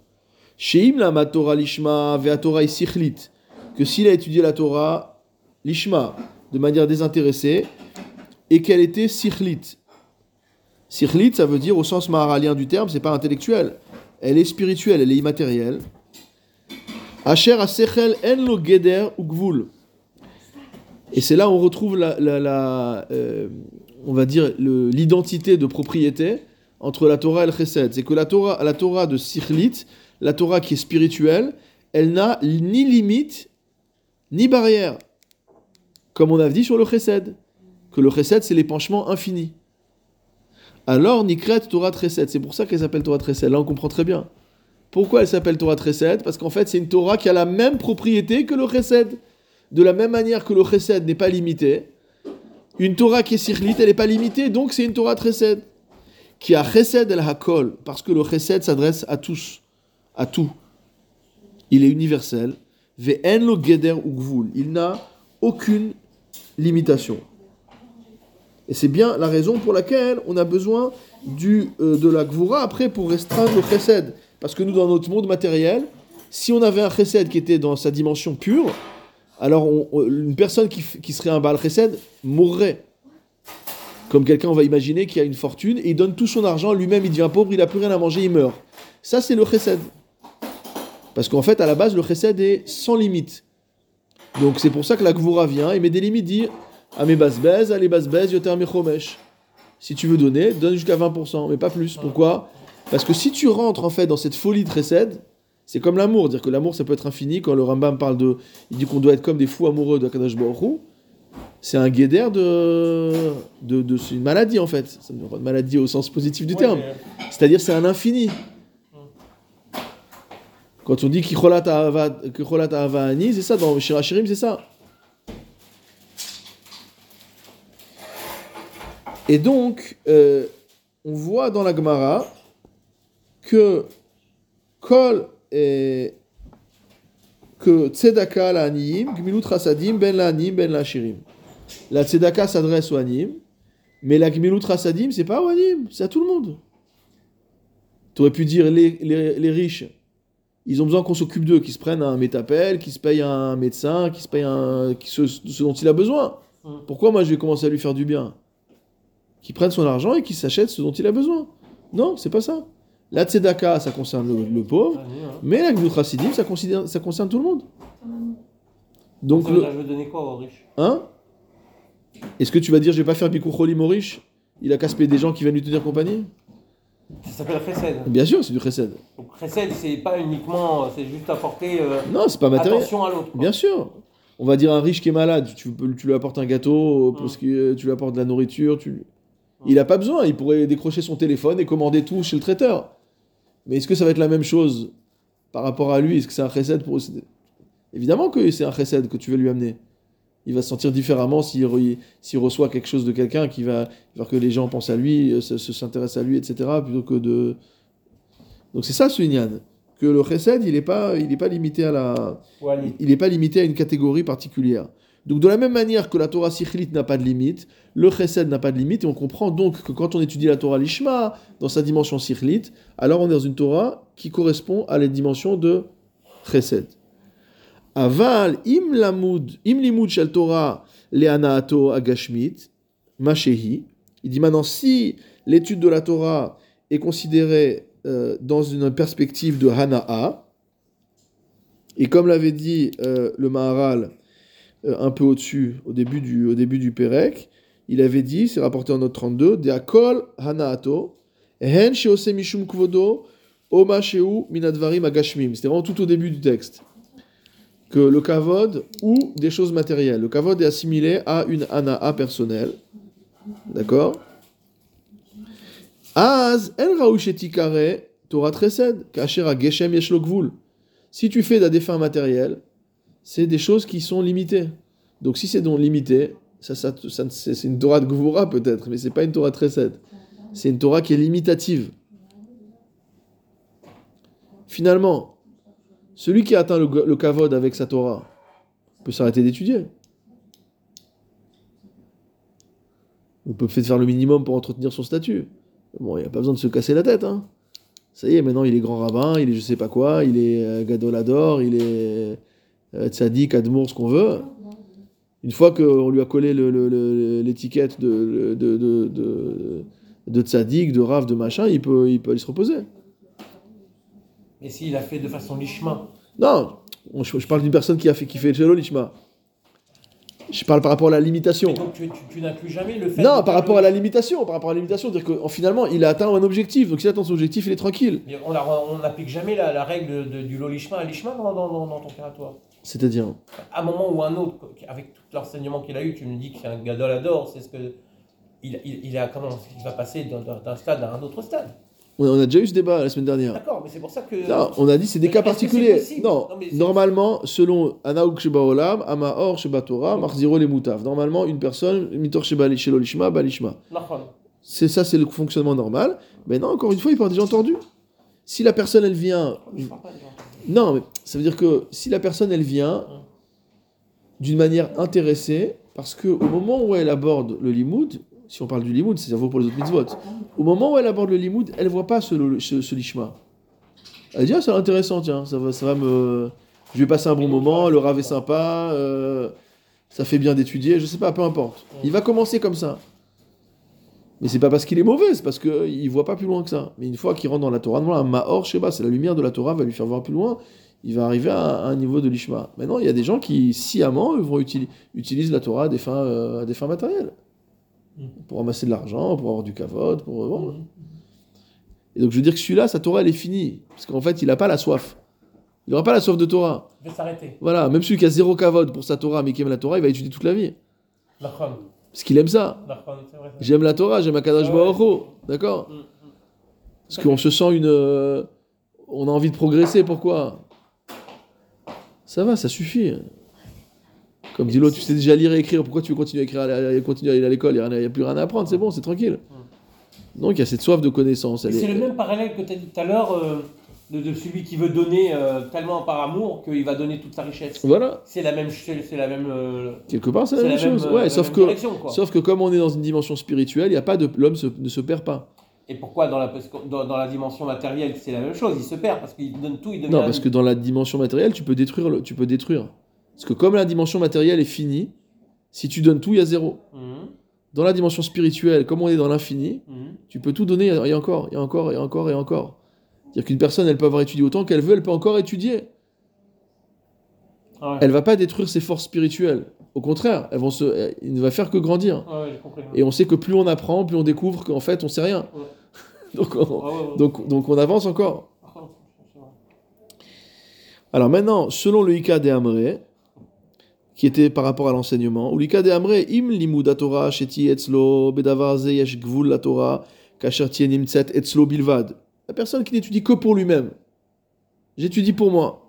A: Sheim la Torah lishma isichlit, que s'il a étudié la Torah lishma de manière désintéressée et qu'elle était sichlit. Sichlit, ça veut dire au sens maharalien du terme, c'est pas intellectuel. Elle est spirituelle, elle est immatérielle. Asher asechel en lo geder ou gvul. Et c'est là où on retrouve la, euh, on va dire l'identité de propriété entre la Torah et le Chesed. C'est que la Torah, la Torah de Sichlit, la Torah qui est spirituelle, elle n'a ni limite ni barrière. Comme on a dit sur le Chesed, que le Chesed c'est l'épanchement infini. Alors Nikret Torah Chesed, c'est pour ça qu'elle s'appelle Torah Chesed. Là on comprend très bien. Pourquoi elle s'appelle Torah Chesed? Parce qu'en fait c'est une Torah qui a la même propriété que le Chesed. De la même manière que le Chesed n'est pas limité, une Torah qui est Sichlit, elle n'est pas limitée, donc c'est une Torah Chesed. Qui a Chesed el Hakol, parce que le Chesed s'adresse à tous, à tout. Il est universel. Ve'en lo geder. Il n'a aucune limitation. Et c'est bien la raison pour laquelle on a besoin du, euh, de la gvura après pour restreindre le chesed. Parce que nous, dans notre monde matériel, si on avait un chesed qui était dans sa dimension pure, alors une personne qui, serait un Baal chesed mourrait. Comme quelqu'un, on va imaginer, qui a une fortune et il donne tout son argent, lui-même il devient pauvre, il n'a plus rien à manger, il meurt. Ça, c'est le chesed. Parce qu'en fait, à la base, le chesed est sans limite. Donc c'est pour ça que la Gvura vient et met des limites, dit à mes basbez, à les basbez, yoter mechomesh. Si tu veux donner, donne jusqu'à 20%, mais pas plus. Pourquoi? Parce que si tu rentres en fait dans cette folie de chesed, c'est comme l'amour, dire que l'amour ça peut être infini. Quand le Rambam parle de, il dit qu'on doit être comme des fous amoureux de Kadosh Baruch c'est un guédère de, de, de c'est une maladie en fait. C'est une maladie au sens positif du
B: Ouais,
A: terme.
B: mais,
A: C'est-à-dire c'est un infini. Quand on dit Kicholat Ahava Kicholat Ahava Ani, c'est ça, dans Shirachirim, c'est ça. Et donc, euh, on voit dans la Gemara que Kol est que Tzedaka la Aniyim, Gmilut Rasadim, Ben la Anim, Ben la Shirim. La Tzedaka s'adresse aux Anim, mais la Gmilut Rasadim, c'est pas aux Anim, c'est à tout le monde. Tu aurais pu dire les, les, les riches, ils ont besoin qu'on s'occupe d'eux, qu'ils se prennent un métapel, qu'ils se payent un médecin, qu'ils se payent un, ce, ce dont il a besoin.
B: Mm.
A: Pourquoi moi je vais commencer à lui faire du bien? Qu'il prenne son argent et qu'il s'achète ce dont il a besoin. Non, c'est pas ça. La tzedaka, ça concerne le, le pauvre,
B: Ah,
A: mais la chassidim, ça, considère- ça concerne tout le monde. Donc, le,
B: je vais donner quoi aux riches?
A: Hein? Est-ce que tu vas dire, je vais pas faire Bikou Cholim aux riches Il a payer des gens qui viennent lui tenir compagnie?
B: Ça s'appelle chesed.
A: Bien sûr, c'est du chesed.
B: Donc chesed, c'est pas uniquement, c'est juste apporter euh,
A: Non, c'est pas matériel.
B: attention à l'autre.
A: Bien sûr. On va dire un riche qui est malade, tu, lui apportes un gâteau,
B: Mm.
A: parce que euh, tu lui apportes de la nourriture. Tu... Il n'a pas besoin, il pourrait décrocher son téléphone et commander tout chez le traiteur. Mais est-ce que ça va être la même chose par rapport à lui? Est-ce que c'est un chesed pour... Évidemment que c'est un chesed que tu veux lui amener. Il va se sentir différemment s'il re- s'il reçoit quelque chose de quelqu'un qui va faire que les gens pensent à lui, euh, se, se- s'intéressent à lui, etc. plutôt que de... Donc c'est ça ce Inyan. Que le chesed, il n'est pas, il est pas limité à la il n'est pas limité à une catégorie particulière. Donc de la même manière que la Torah Sichlit n'a pas de limite, le Chesed n'a pas de limite, et on comprend donc que quand on étudie la Torah Lishma dans sa dimension Sichlit, alors on est dans une Torah qui correspond à la dimension de Chesed. Aval im lamud, im limud shel Torah le'anaato agashmit, mashehi. Il dit maintenant si l'étude de la Torah est considérée euh, dans une perspective de Hana'a, et comme l'avait dit euh, le Maharal un peu au-dessus, au début du, au début du Pérec, il avait dit, c'est rapporté en note 32, De akol hanaato, hen sheose mishum kvodo, oma sheu minadvarim agashmim. C'était vraiment tout au début du texte. Que le kavod ou des choses matérielles. Le kavod est assimilé à une hanaa personnelle. D'accord? Az en raushetikare Torah tresed, kasher ageshem yesh lo gvul. Si tu fais des fins matérielles, c'est des choses qui sont limitées. Donc si c'est donc limité, ça, ça, ça- c'est une Torah de Gvura peut-être, mais c'est pas une Torah Tresed. C'est une Torah qui est limitative. Finalement, celui qui atteint le, le kavod avec sa Torah peut s'arrêter d'étudier. On peut peut-être faire le minimum pour entretenir son statut. Bon, il n'y a pas besoin de se casser la tête. Hein. Ça y est, maintenant il est grand rabbin, il est je sais pas quoi, il est euh, gadolador, il est euh, tzaddik, admour, ce qu'on veut. Une fois qu'on lui a collé l'étiquette de, de, de, de, de tzaddik, de rave, de machin, il peut, il peut aller se reposer.
B: Mais s'il a fait de façon lishma,
A: Non, on- je, je parle d'une personne qui a fait qui fait le Lishma. Je parle par rapport à la limitation.
B: donc tu, tu, tu n'inclus jamais le fait.
A: Non, par rapport
B: le-
A: à la limitation, par rapport à la limitation, dire que en- finalement il a atteint un objectif, donc s'il atteint son objectif, il est tranquille.
B: Mais On n'applique jamais la, la règle de- du lolishma à l'ishma dans, dans, dans, dans ton toi.
A: C'est-à-dire,
B: À un moment ou un autre, avec tout l'enseignement qu'il a eu, tu me dis que c'est un gadolador, c'est ce que. Il, il, il, a, comment, il va passer d'un- stade à un autre stade.
A: on a, déjà eu ce débat la semaine dernière.
B: D'accord, mais c'est pour ça que.
A: Non, on a dit c'est des
B: Mais
A: cas particuliers. Non,
B: Non,
A: normalement, selon Anaouk Sheba Olam, Amaor Sheba Torah, Marziro les Moutav. Normalement, une personne, Mitor Sheba Lishma, Balishma. C'est ça, c'est le fonctionnement normal. Mais non, encore une fois, il avoir déjà entendu. Si la personne, elle vient.
B: Parle des gens.
A: Non, mais ça veut dire que si la personne, elle vient d'une manière intéressée, parce que au moment où elle aborde le limoud, si on parle du limoud, ça vaut pour les autres mitzvot. Au moment où elle aborde le limoud, elle voit pas ce, ce, lishma. Elle dit, ah, c'est intéressant, tiens, ça va, ça va me. Je vais passer un bon moment, le rave est sympa, euh, ça fait bien d'étudier, je sais pas, peu importe. Il va commencer comme ça. Mais c'est pas parce qu'il est mauvais, c'est parce qu'il voit pas plus loin que ça. Mais une fois qu'il rentre dans la Torah, un Mahor Sheba, c'est la lumière de la Torah, va lui faire voir plus loin, il va arriver à, un niveau de l'Ishma. Maintenant, il y a des gens qui, sciemment, eux, vont utilisent la Torah à des fins, euh, à des fins matérielles. Mm. Pour amasser de l'argent, pour avoir du kavod, pour. Bon. Et donc je veux dire que celui-là, sa Torah, elle est finie. Parce qu'en fait, il n'a pas la soif. Il n'aura pas la soif de Torah.
B: Il va s'arrêter.
A: Voilà, même celui qui a zéro kavod pour sa Torah, mais qui aime la Torah, il va étudier toute la vie. Parce qu'il aime ça. J'aime la Torah, j'aime Akadash Baruch D'accord mm, mm. Parce qu'on se sent une. Euh, on a envie de progresser, pourquoi? Ça va, ça suffit. Comme dit l'autre, tu sais déjà lire et écrire, pourquoi tu veux continuer à écrire, continuer à aller à l'école? Il n'y a, plus rien à apprendre, c'est bon, c'est tranquille. Donc il y a cette soif de connaissance.
B: C'est le même parallèle que tu as dit tout à l'heure. Euh, de, celui qui veut donner euh, tellement par amour qu'il va donner toute sa richesse.
A: Voilà.
B: C'est la même, c'est la même. Euh,
A: Quelque part, c'est la, même chose. ouais, sauf que, sauf que comme on est dans une dimension spirituelle, y a pas de, l'homme ne se perd pas.
B: Et pourquoi dans la, dans, dans la dimension matérielle, c'est la même chose Il se perd parce qu'il donne tout, il
A: Non, parce que dans la dimension matérielle, tu peux détruire, le, tu peux détruire. Parce que comme la dimension matérielle est finie, si tu donnes tout, il y a zéro. Mhm. Dans la dimension spirituelle, comme on est dans l'infini, mhm. tu peux tout donner, et encore, et encore, et encore, et encore. C'est-à-dire qu'une personne, elle peut avoir étudié autant qu'elle veut, elle peut encore étudier. Elle Elle va pas détruire ses forces spirituelles. Au contraire, elles vont se, il ne va faire que grandir. Et on sait que plus on apprend, plus on découvre qu'en fait, on sait rien. donc, on, donc, donc, on avance encore. Alors maintenant, selon le Ika de Amré, qui était par rapport à l'enseignement, ou l'Ika de Amré, im limud Torah sheti etzlo bedavar yesh gvul la Torah kasher etzlo bilvad. La personne qui n'étudie que pour lui-même. J'étudie pour moi.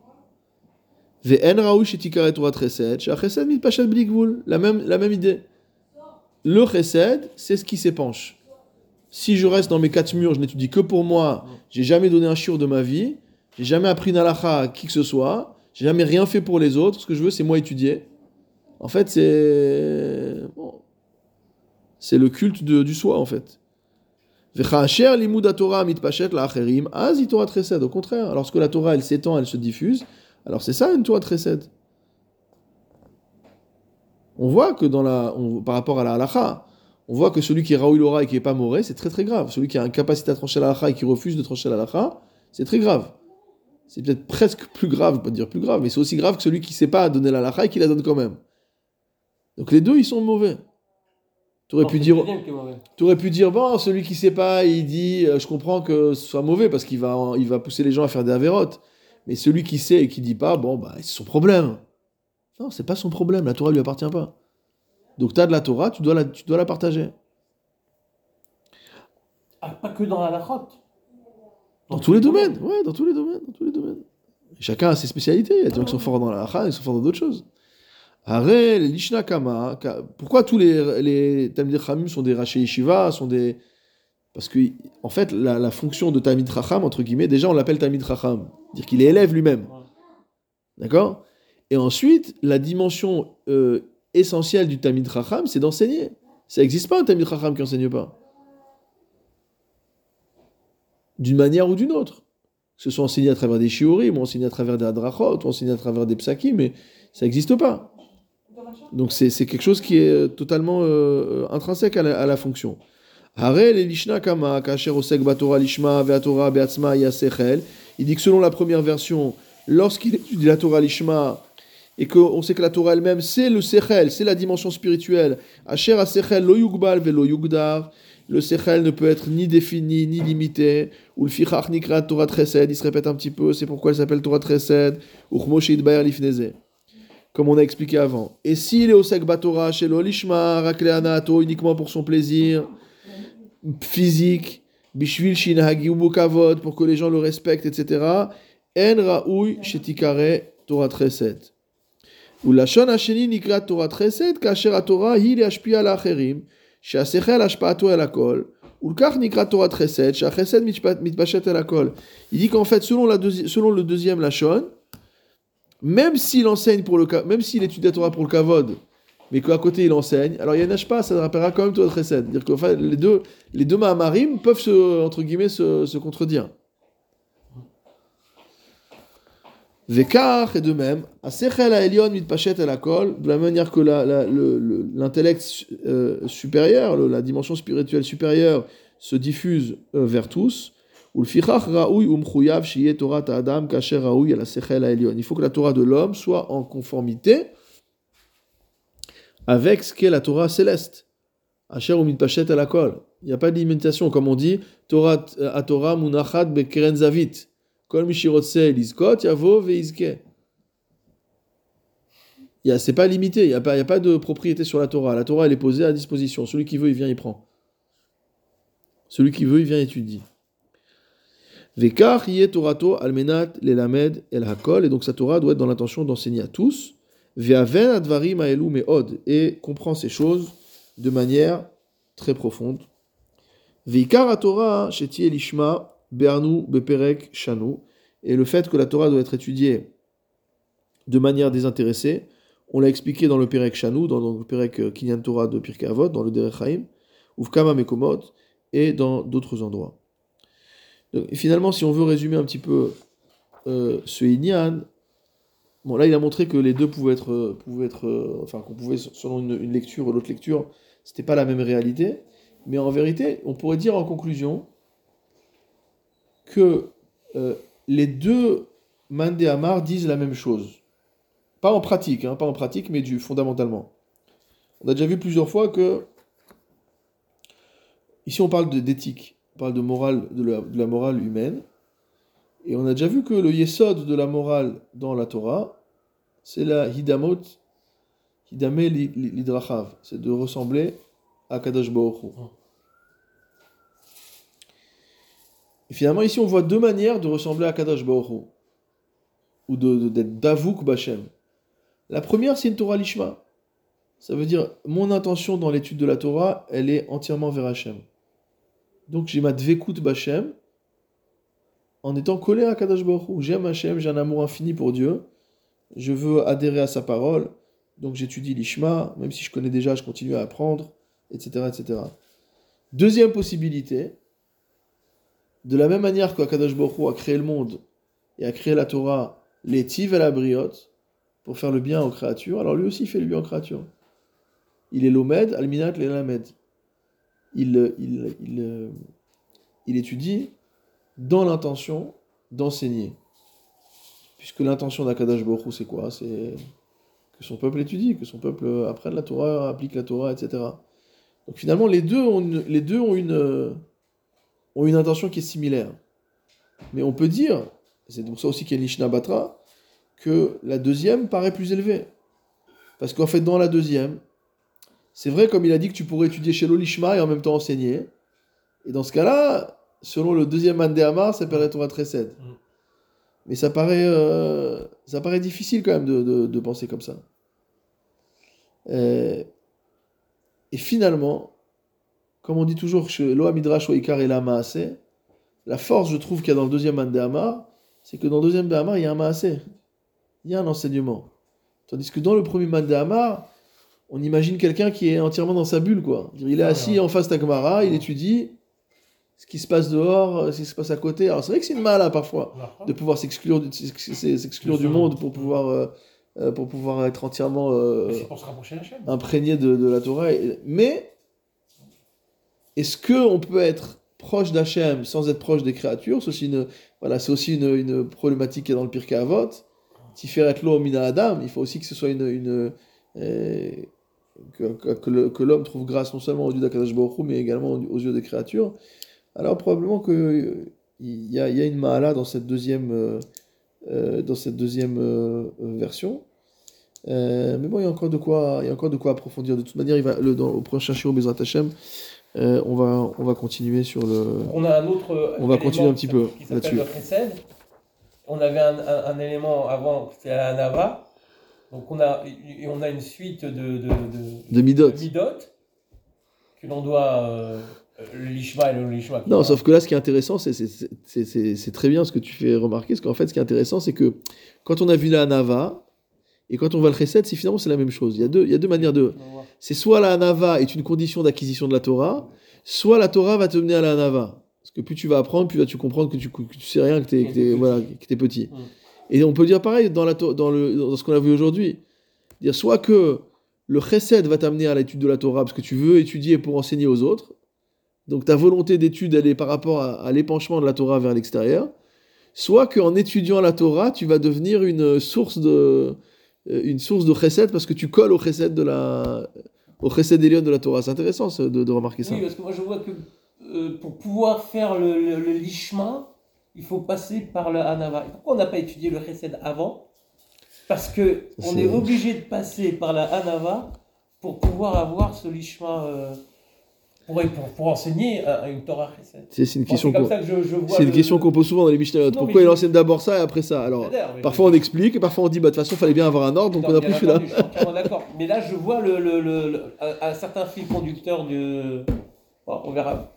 A: La même, la même idée. Le chesed, c'est ce qui s'épanche. Si je reste dans mes quatre murs, je n'étudie que pour moi, j'ai jamais donné un shiur de ma vie, j'ai jamais appris nalacha à qui que ce soit, j'ai jamais rien fait pour les autres, ce que je veux c'est moi étudier. En fait, c'est c'est le culte du soi en fait. Au contraire, lorsque la Torah elle s'étend, elle se diffuse, alors c'est ça une Torah Tresed. On voit que dans la, par rapport à la halacha, on voit que celui qui est Raoul et qui n'est pas moré, c'est très très grave. Celui qui a une capacité à trancher la halacha et qui refuse de trancher la halacha, c'est très grave. C'est peut-être presque plus grave, pas dire plus grave, mais c'est aussi grave que celui qui ne sait pas donner la halacha et qui la donne quand même. Donc les deux, ils sont mauvais. Tu aurais, pu dire, aurais pu dire, bon, celui qui sait pas, il dit, euh, je comprends que ce soit mauvais parce qu'il va, il va pousser les gens à faire des avérotes. Mais celui qui sait et qui dit pas, bon, bah, c'est son problème. Non, c'est pas son problème, la Torah lui appartient pas. Donc tu as de la Torah, tu dois la, tu dois la partager.
B: Ah, pas que dans la lachote.
A: Dans, tous les domaines, ouais, dans tous les domaines, dans tous les domaines. chacun a ses spécialités. Il y a des gens qui sont forts dans la lacha, ils sont forts dans d'autres choses. Pourquoi tous les, les Chachamim sont des Raché Yeshiva, sont des... Parce que, en fait, la, fonction de Talmid Chacham, entre guillemets, déjà on l'appelle Talmid Chacham, dire qu'il est élève lui-même. D'accord? Et ensuite, la dimension euh, essentielle du Talmid Chacham, c'est d'enseigner. Ça n'existe pas un Talmid Chacham qui n'enseigne pas. D'une manière ou d'une autre. Que ce soit enseigné à travers des shiurim, ou enseigné à travers des adrachot, ou enseigné à travers des psakim, mais ça n'existe pas. Donc c'est quelque chose qui est totalement euh, intrinsèque à la, fonction. Il dit que selon la première version, lorsqu'il étudie la Torah lishma, et qu'on sait que la Torah elle-même, c'est le sechel, c'est la dimension spirituelle. Asher a sechel. Le sechel ne peut être ni défini, ni limité. Ou le Torah il se répète un petit peu, c'est pourquoi elle s'appelle Torah tresed. Comme on a expliqué avant. Et s'il est au sek batora chez l'olishma, rakleanato, uniquement pour son plaisir physique, Bishvil Shinhagiubu Kavod, pour que les gens le respectent, etc. En Raoui Shetikare Torah 37. Ou la Shon Hasheni Nikra Torah 37, Kacher Torah Hil Ashpia la Acherim, Shasechel Ashpato El Akol, ou le Nikra Torah 37, Shachesed Mitbachet El Akol. Il dit qu'en fait, selon, la selon le deuxième Lachon, même s'il enseigne pour le même s'il étudie la Torah pour le Kavod, mais qu'à côté il enseigne, alors il y a pas, ça rappellera quand même Torah Chesed. C'est-à-dire que les deux, les deux Mahamarim peuvent se, entre guillemets, se, contredire. Vekar et de même, la de la manière que l'intellect euh, supérieur, la dimension spirituelle supérieure se diffuse euh, vers tous. Elion. Il faut que la Torah de l'homme soit en conformité avec ce qu'est la Torah céleste. Asher ou mitpachet la kol. Il n'y a pas d'imitation, comme on dit, Torah à Torah munachat bekeren zavit. Kol mishirotse yavo veizke. C'est pas limité, il n'y a, a pas de propriété sur la Torah. La Torah, elle est posée à disposition. Celui qui veut, il vient, il prend. Celui qui veut, il vient étudier. Vekar yé Torato almenat lelamed el hakol. Et donc sa Torah doit être dans l'intention d'enseigner à tous. Advarim. Et comprend ces choses de manière très profonde. Et le fait que la Torah doit être étudiée de manière désintéressée, on l'a expliqué dans le Perek Shanu, dans, le Perek euh, Kinyan Torah de Pirkei Avot, dans le Derech Haim, Uvkama Mekomot, et dans d'autres endroits. Finalement, si on veut résumer un petit peu euh, ce Inyan, bon là il a montré que les deux pouvaient être, euh, euh, enfin qu'on pouvait selon une, lecture ou l'autre lecture, c'était pas la même réalité, mais en vérité, on pourrait dire en conclusion que euh, les deux Mandé Amar disent la même chose. Pas en pratique, hein, pas en pratique, mais du fondamentalement. On a déjà vu plusieurs fois que ici on parle d'éthique, on parle de morale, de la morale humaine, et on a déjà vu que le yesod de la morale dans la Torah, c'est la hidamot, hidame li- li- lidrachav, c'est de ressembler à Kadosh Baruch. Et finalement, ici, on voit deux manières de ressembler à Kadosh Baruch ou d'être Davouk Bachem. La première, c'est une Torah Lishma. Ça veut dire, mon intention dans l'étude de la Torah, elle est entièrement vers Hachem. Donc j'ai ma Dvekut Bachem, en étant collé à Kadosh Baruch. J'aime Hachem, j'ai un amour infini pour Dieu, je veux adhérer à sa parole, donc j'étudie l'Ishma, même si je connais déjà, je continue à apprendre, etc. etc. Deuxième possibilité, de la même manière qu'Akadosh Baruch a créé le monde et a créé la Torah, les et la briotte, pour faire le bien aux créatures, alors lui aussi fait le bien aux créatures. Il est l'omed, alminat, l'elamed. Il, il, il, euh, il étudie dans l'intention d'enseigner. Puisque l'intention d'Akadash Hu, c'est quoi? C'est que son peuple étudie, que son peuple apprenne la Torah, applique la Torah, etc. Donc finalement, les deux ont une, les deux ont une, ont une intention qui est similaire. Mais on peut dire, c'est pour ça aussi qu'il y a l'Ishna Batra, que la deuxième paraît plus élevée. Parce qu'en fait, dans la deuxième, c'est vrai, comme il a dit, que tu pourrais étudier chez l'Olishma et en même temps enseigner. Et dans ce cas-là, selon le deuxième Mandéamar, ça paraît Torah Tresed.
B: Mm.
A: Mais ça paraît, euh, ça paraît difficile quand même de, de- de penser comme ça. Et finalement, comme on dit toujours chez Loa Midrash Oikar et la Maaseh, la force, je trouve, qu'il y a dans le deuxième Mandéamar, c'est que dans le deuxième Mandéamar, il y a un Maaseh. Il y a un enseignement. Tandis que dans le premier Mandéamar, on imagine quelqu'un qui est entièrement dans sa bulle, quoi. Il est
B: Ah,
A: assis en face d'Akmara, il étudie ce qui se passe dehors, ce qui se passe à côté. Alors c'est vrai que c'est une mala parfois de pouvoir s'exclure du, s'exclure du monde pour pouvoir, euh, euh, pour pouvoir être entièrement euh, imprégné de, de la Torah. Mais est-ce que on peut être proche d'Hachem sans être proche des créatures? C'est aussi une, voilà, c'est aussi une, une problématique qui est dans le Pirkei Avot. Tiferet lo mina Adam. Il faut aussi que ce soit une, une euh, que, l'homme trouve grâce non seulement aux yeux d'Akadosh Baruch Hu, mais également aux yeux des créatures. Alors probablement que euh, il y a, il y a une mahala dans cette deuxième euh, euh, dans cette deuxième euh, version. Euh, mais bon, il y a encore de quoi, il y a encore de quoi approfondir. De toute manière, il va, le, dans, au prochain Shiur Bezrat Hashem, on va, on va continuer sur le.
B: On a un autre.
A: On va continuer un petit peu là-dessus.
B: On avait un, un- un élément avant, c'était la Nava. Donc on a, et on a une suite de, de, de,
A: De Midot.
B: de midot que l'on doit. Le lishma et le lishma.
A: Non, sauf que là, ce qui est intéressant, c'est- très bien ce que tu fais remarquer, parce qu'en fait, ce qui est intéressant, c'est que quand on a vu la Nava, Et quand on va le chesed, c'est finalement c'est la même chose. Il y a deux, il y a deux manières de. C'est soit la hanava est une condition d'acquisition de la Torah, soit la Torah va te mener à la hanava. Parce que plus tu vas apprendre, plus vas-tu comprendre que tu, que tu sais rien, que tu
B: Que
A: es,
B: petit.
A: voilà, que t'es petit.
B: Mm.
A: Et on peut dire pareil dans, la, dans, le, dans ce qu'on a vu aujourd'hui. Dire soit que le chesed va t'amener à l'étude de la Torah parce que tu veux étudier pour enseigner aux autres. Donc ta volonté d'étude, elle est par rapport à, à l'épanchement de la Torah vers l'extérieur. Soit qu'en étudiant la Torah, tu vas devenir une source de, euh, une source de chesed parce que tu colles au chesed de la, au chesed de la Torah. C'est intéressant de, de remarquer ça.
B: Oui, parce que moi je vois que euh, pour pouvoir faire le, le, le lishma, il faut passer par le hanava. Et pourquoi on n'a pas étudié le chesed avant? Parce que on
A: C'est-
B: est obligé de passer par la hanava pour pouvoir avoir ce lishma, euh, pour, pour, pour enseigner un- une Torah.
A: C'est une question qu'on
B: le-
A: qu'on pose souvent dans les Mishnayot. Pourquoi il
B: je-
A: enseigne d'abord ça et après ça? Alors,
B: C'est-à-dire,
A: parfois on explique et parfois on dit, bah de toute façon, fallait bien avoir un ordre, donc
B: Non,
A: on a pris celui-là.
B: entendu, Je suis entièrement d'accord. Mais là, je vois le, le, le- le- un, un certain fil conducteur de. Bon, on verra.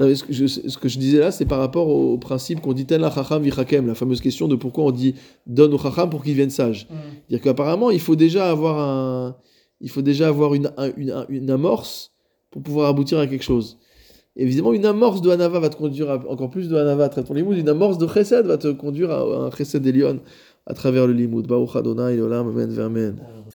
A: Non, mais ce, que je, ce que je disais là, c'est par rapport au, au principe qu'on dit ten la chacham vichakem, la fameuse question de pourquoi on dit donne au chacham pour qu'il vienne sage. Dire qu'apparemment, il faut déjà avoir un, il faut déjà avoir une, un- une, un- une amorce pour pouvoir aboutir à quelque chose. Évidemment, une amorce de Hanava va te conduire à encore plus de Hanava à travers ton limoud. Une amorce de Chesed va te conduire à, un Chesed Elion à travers le limoud. Olam.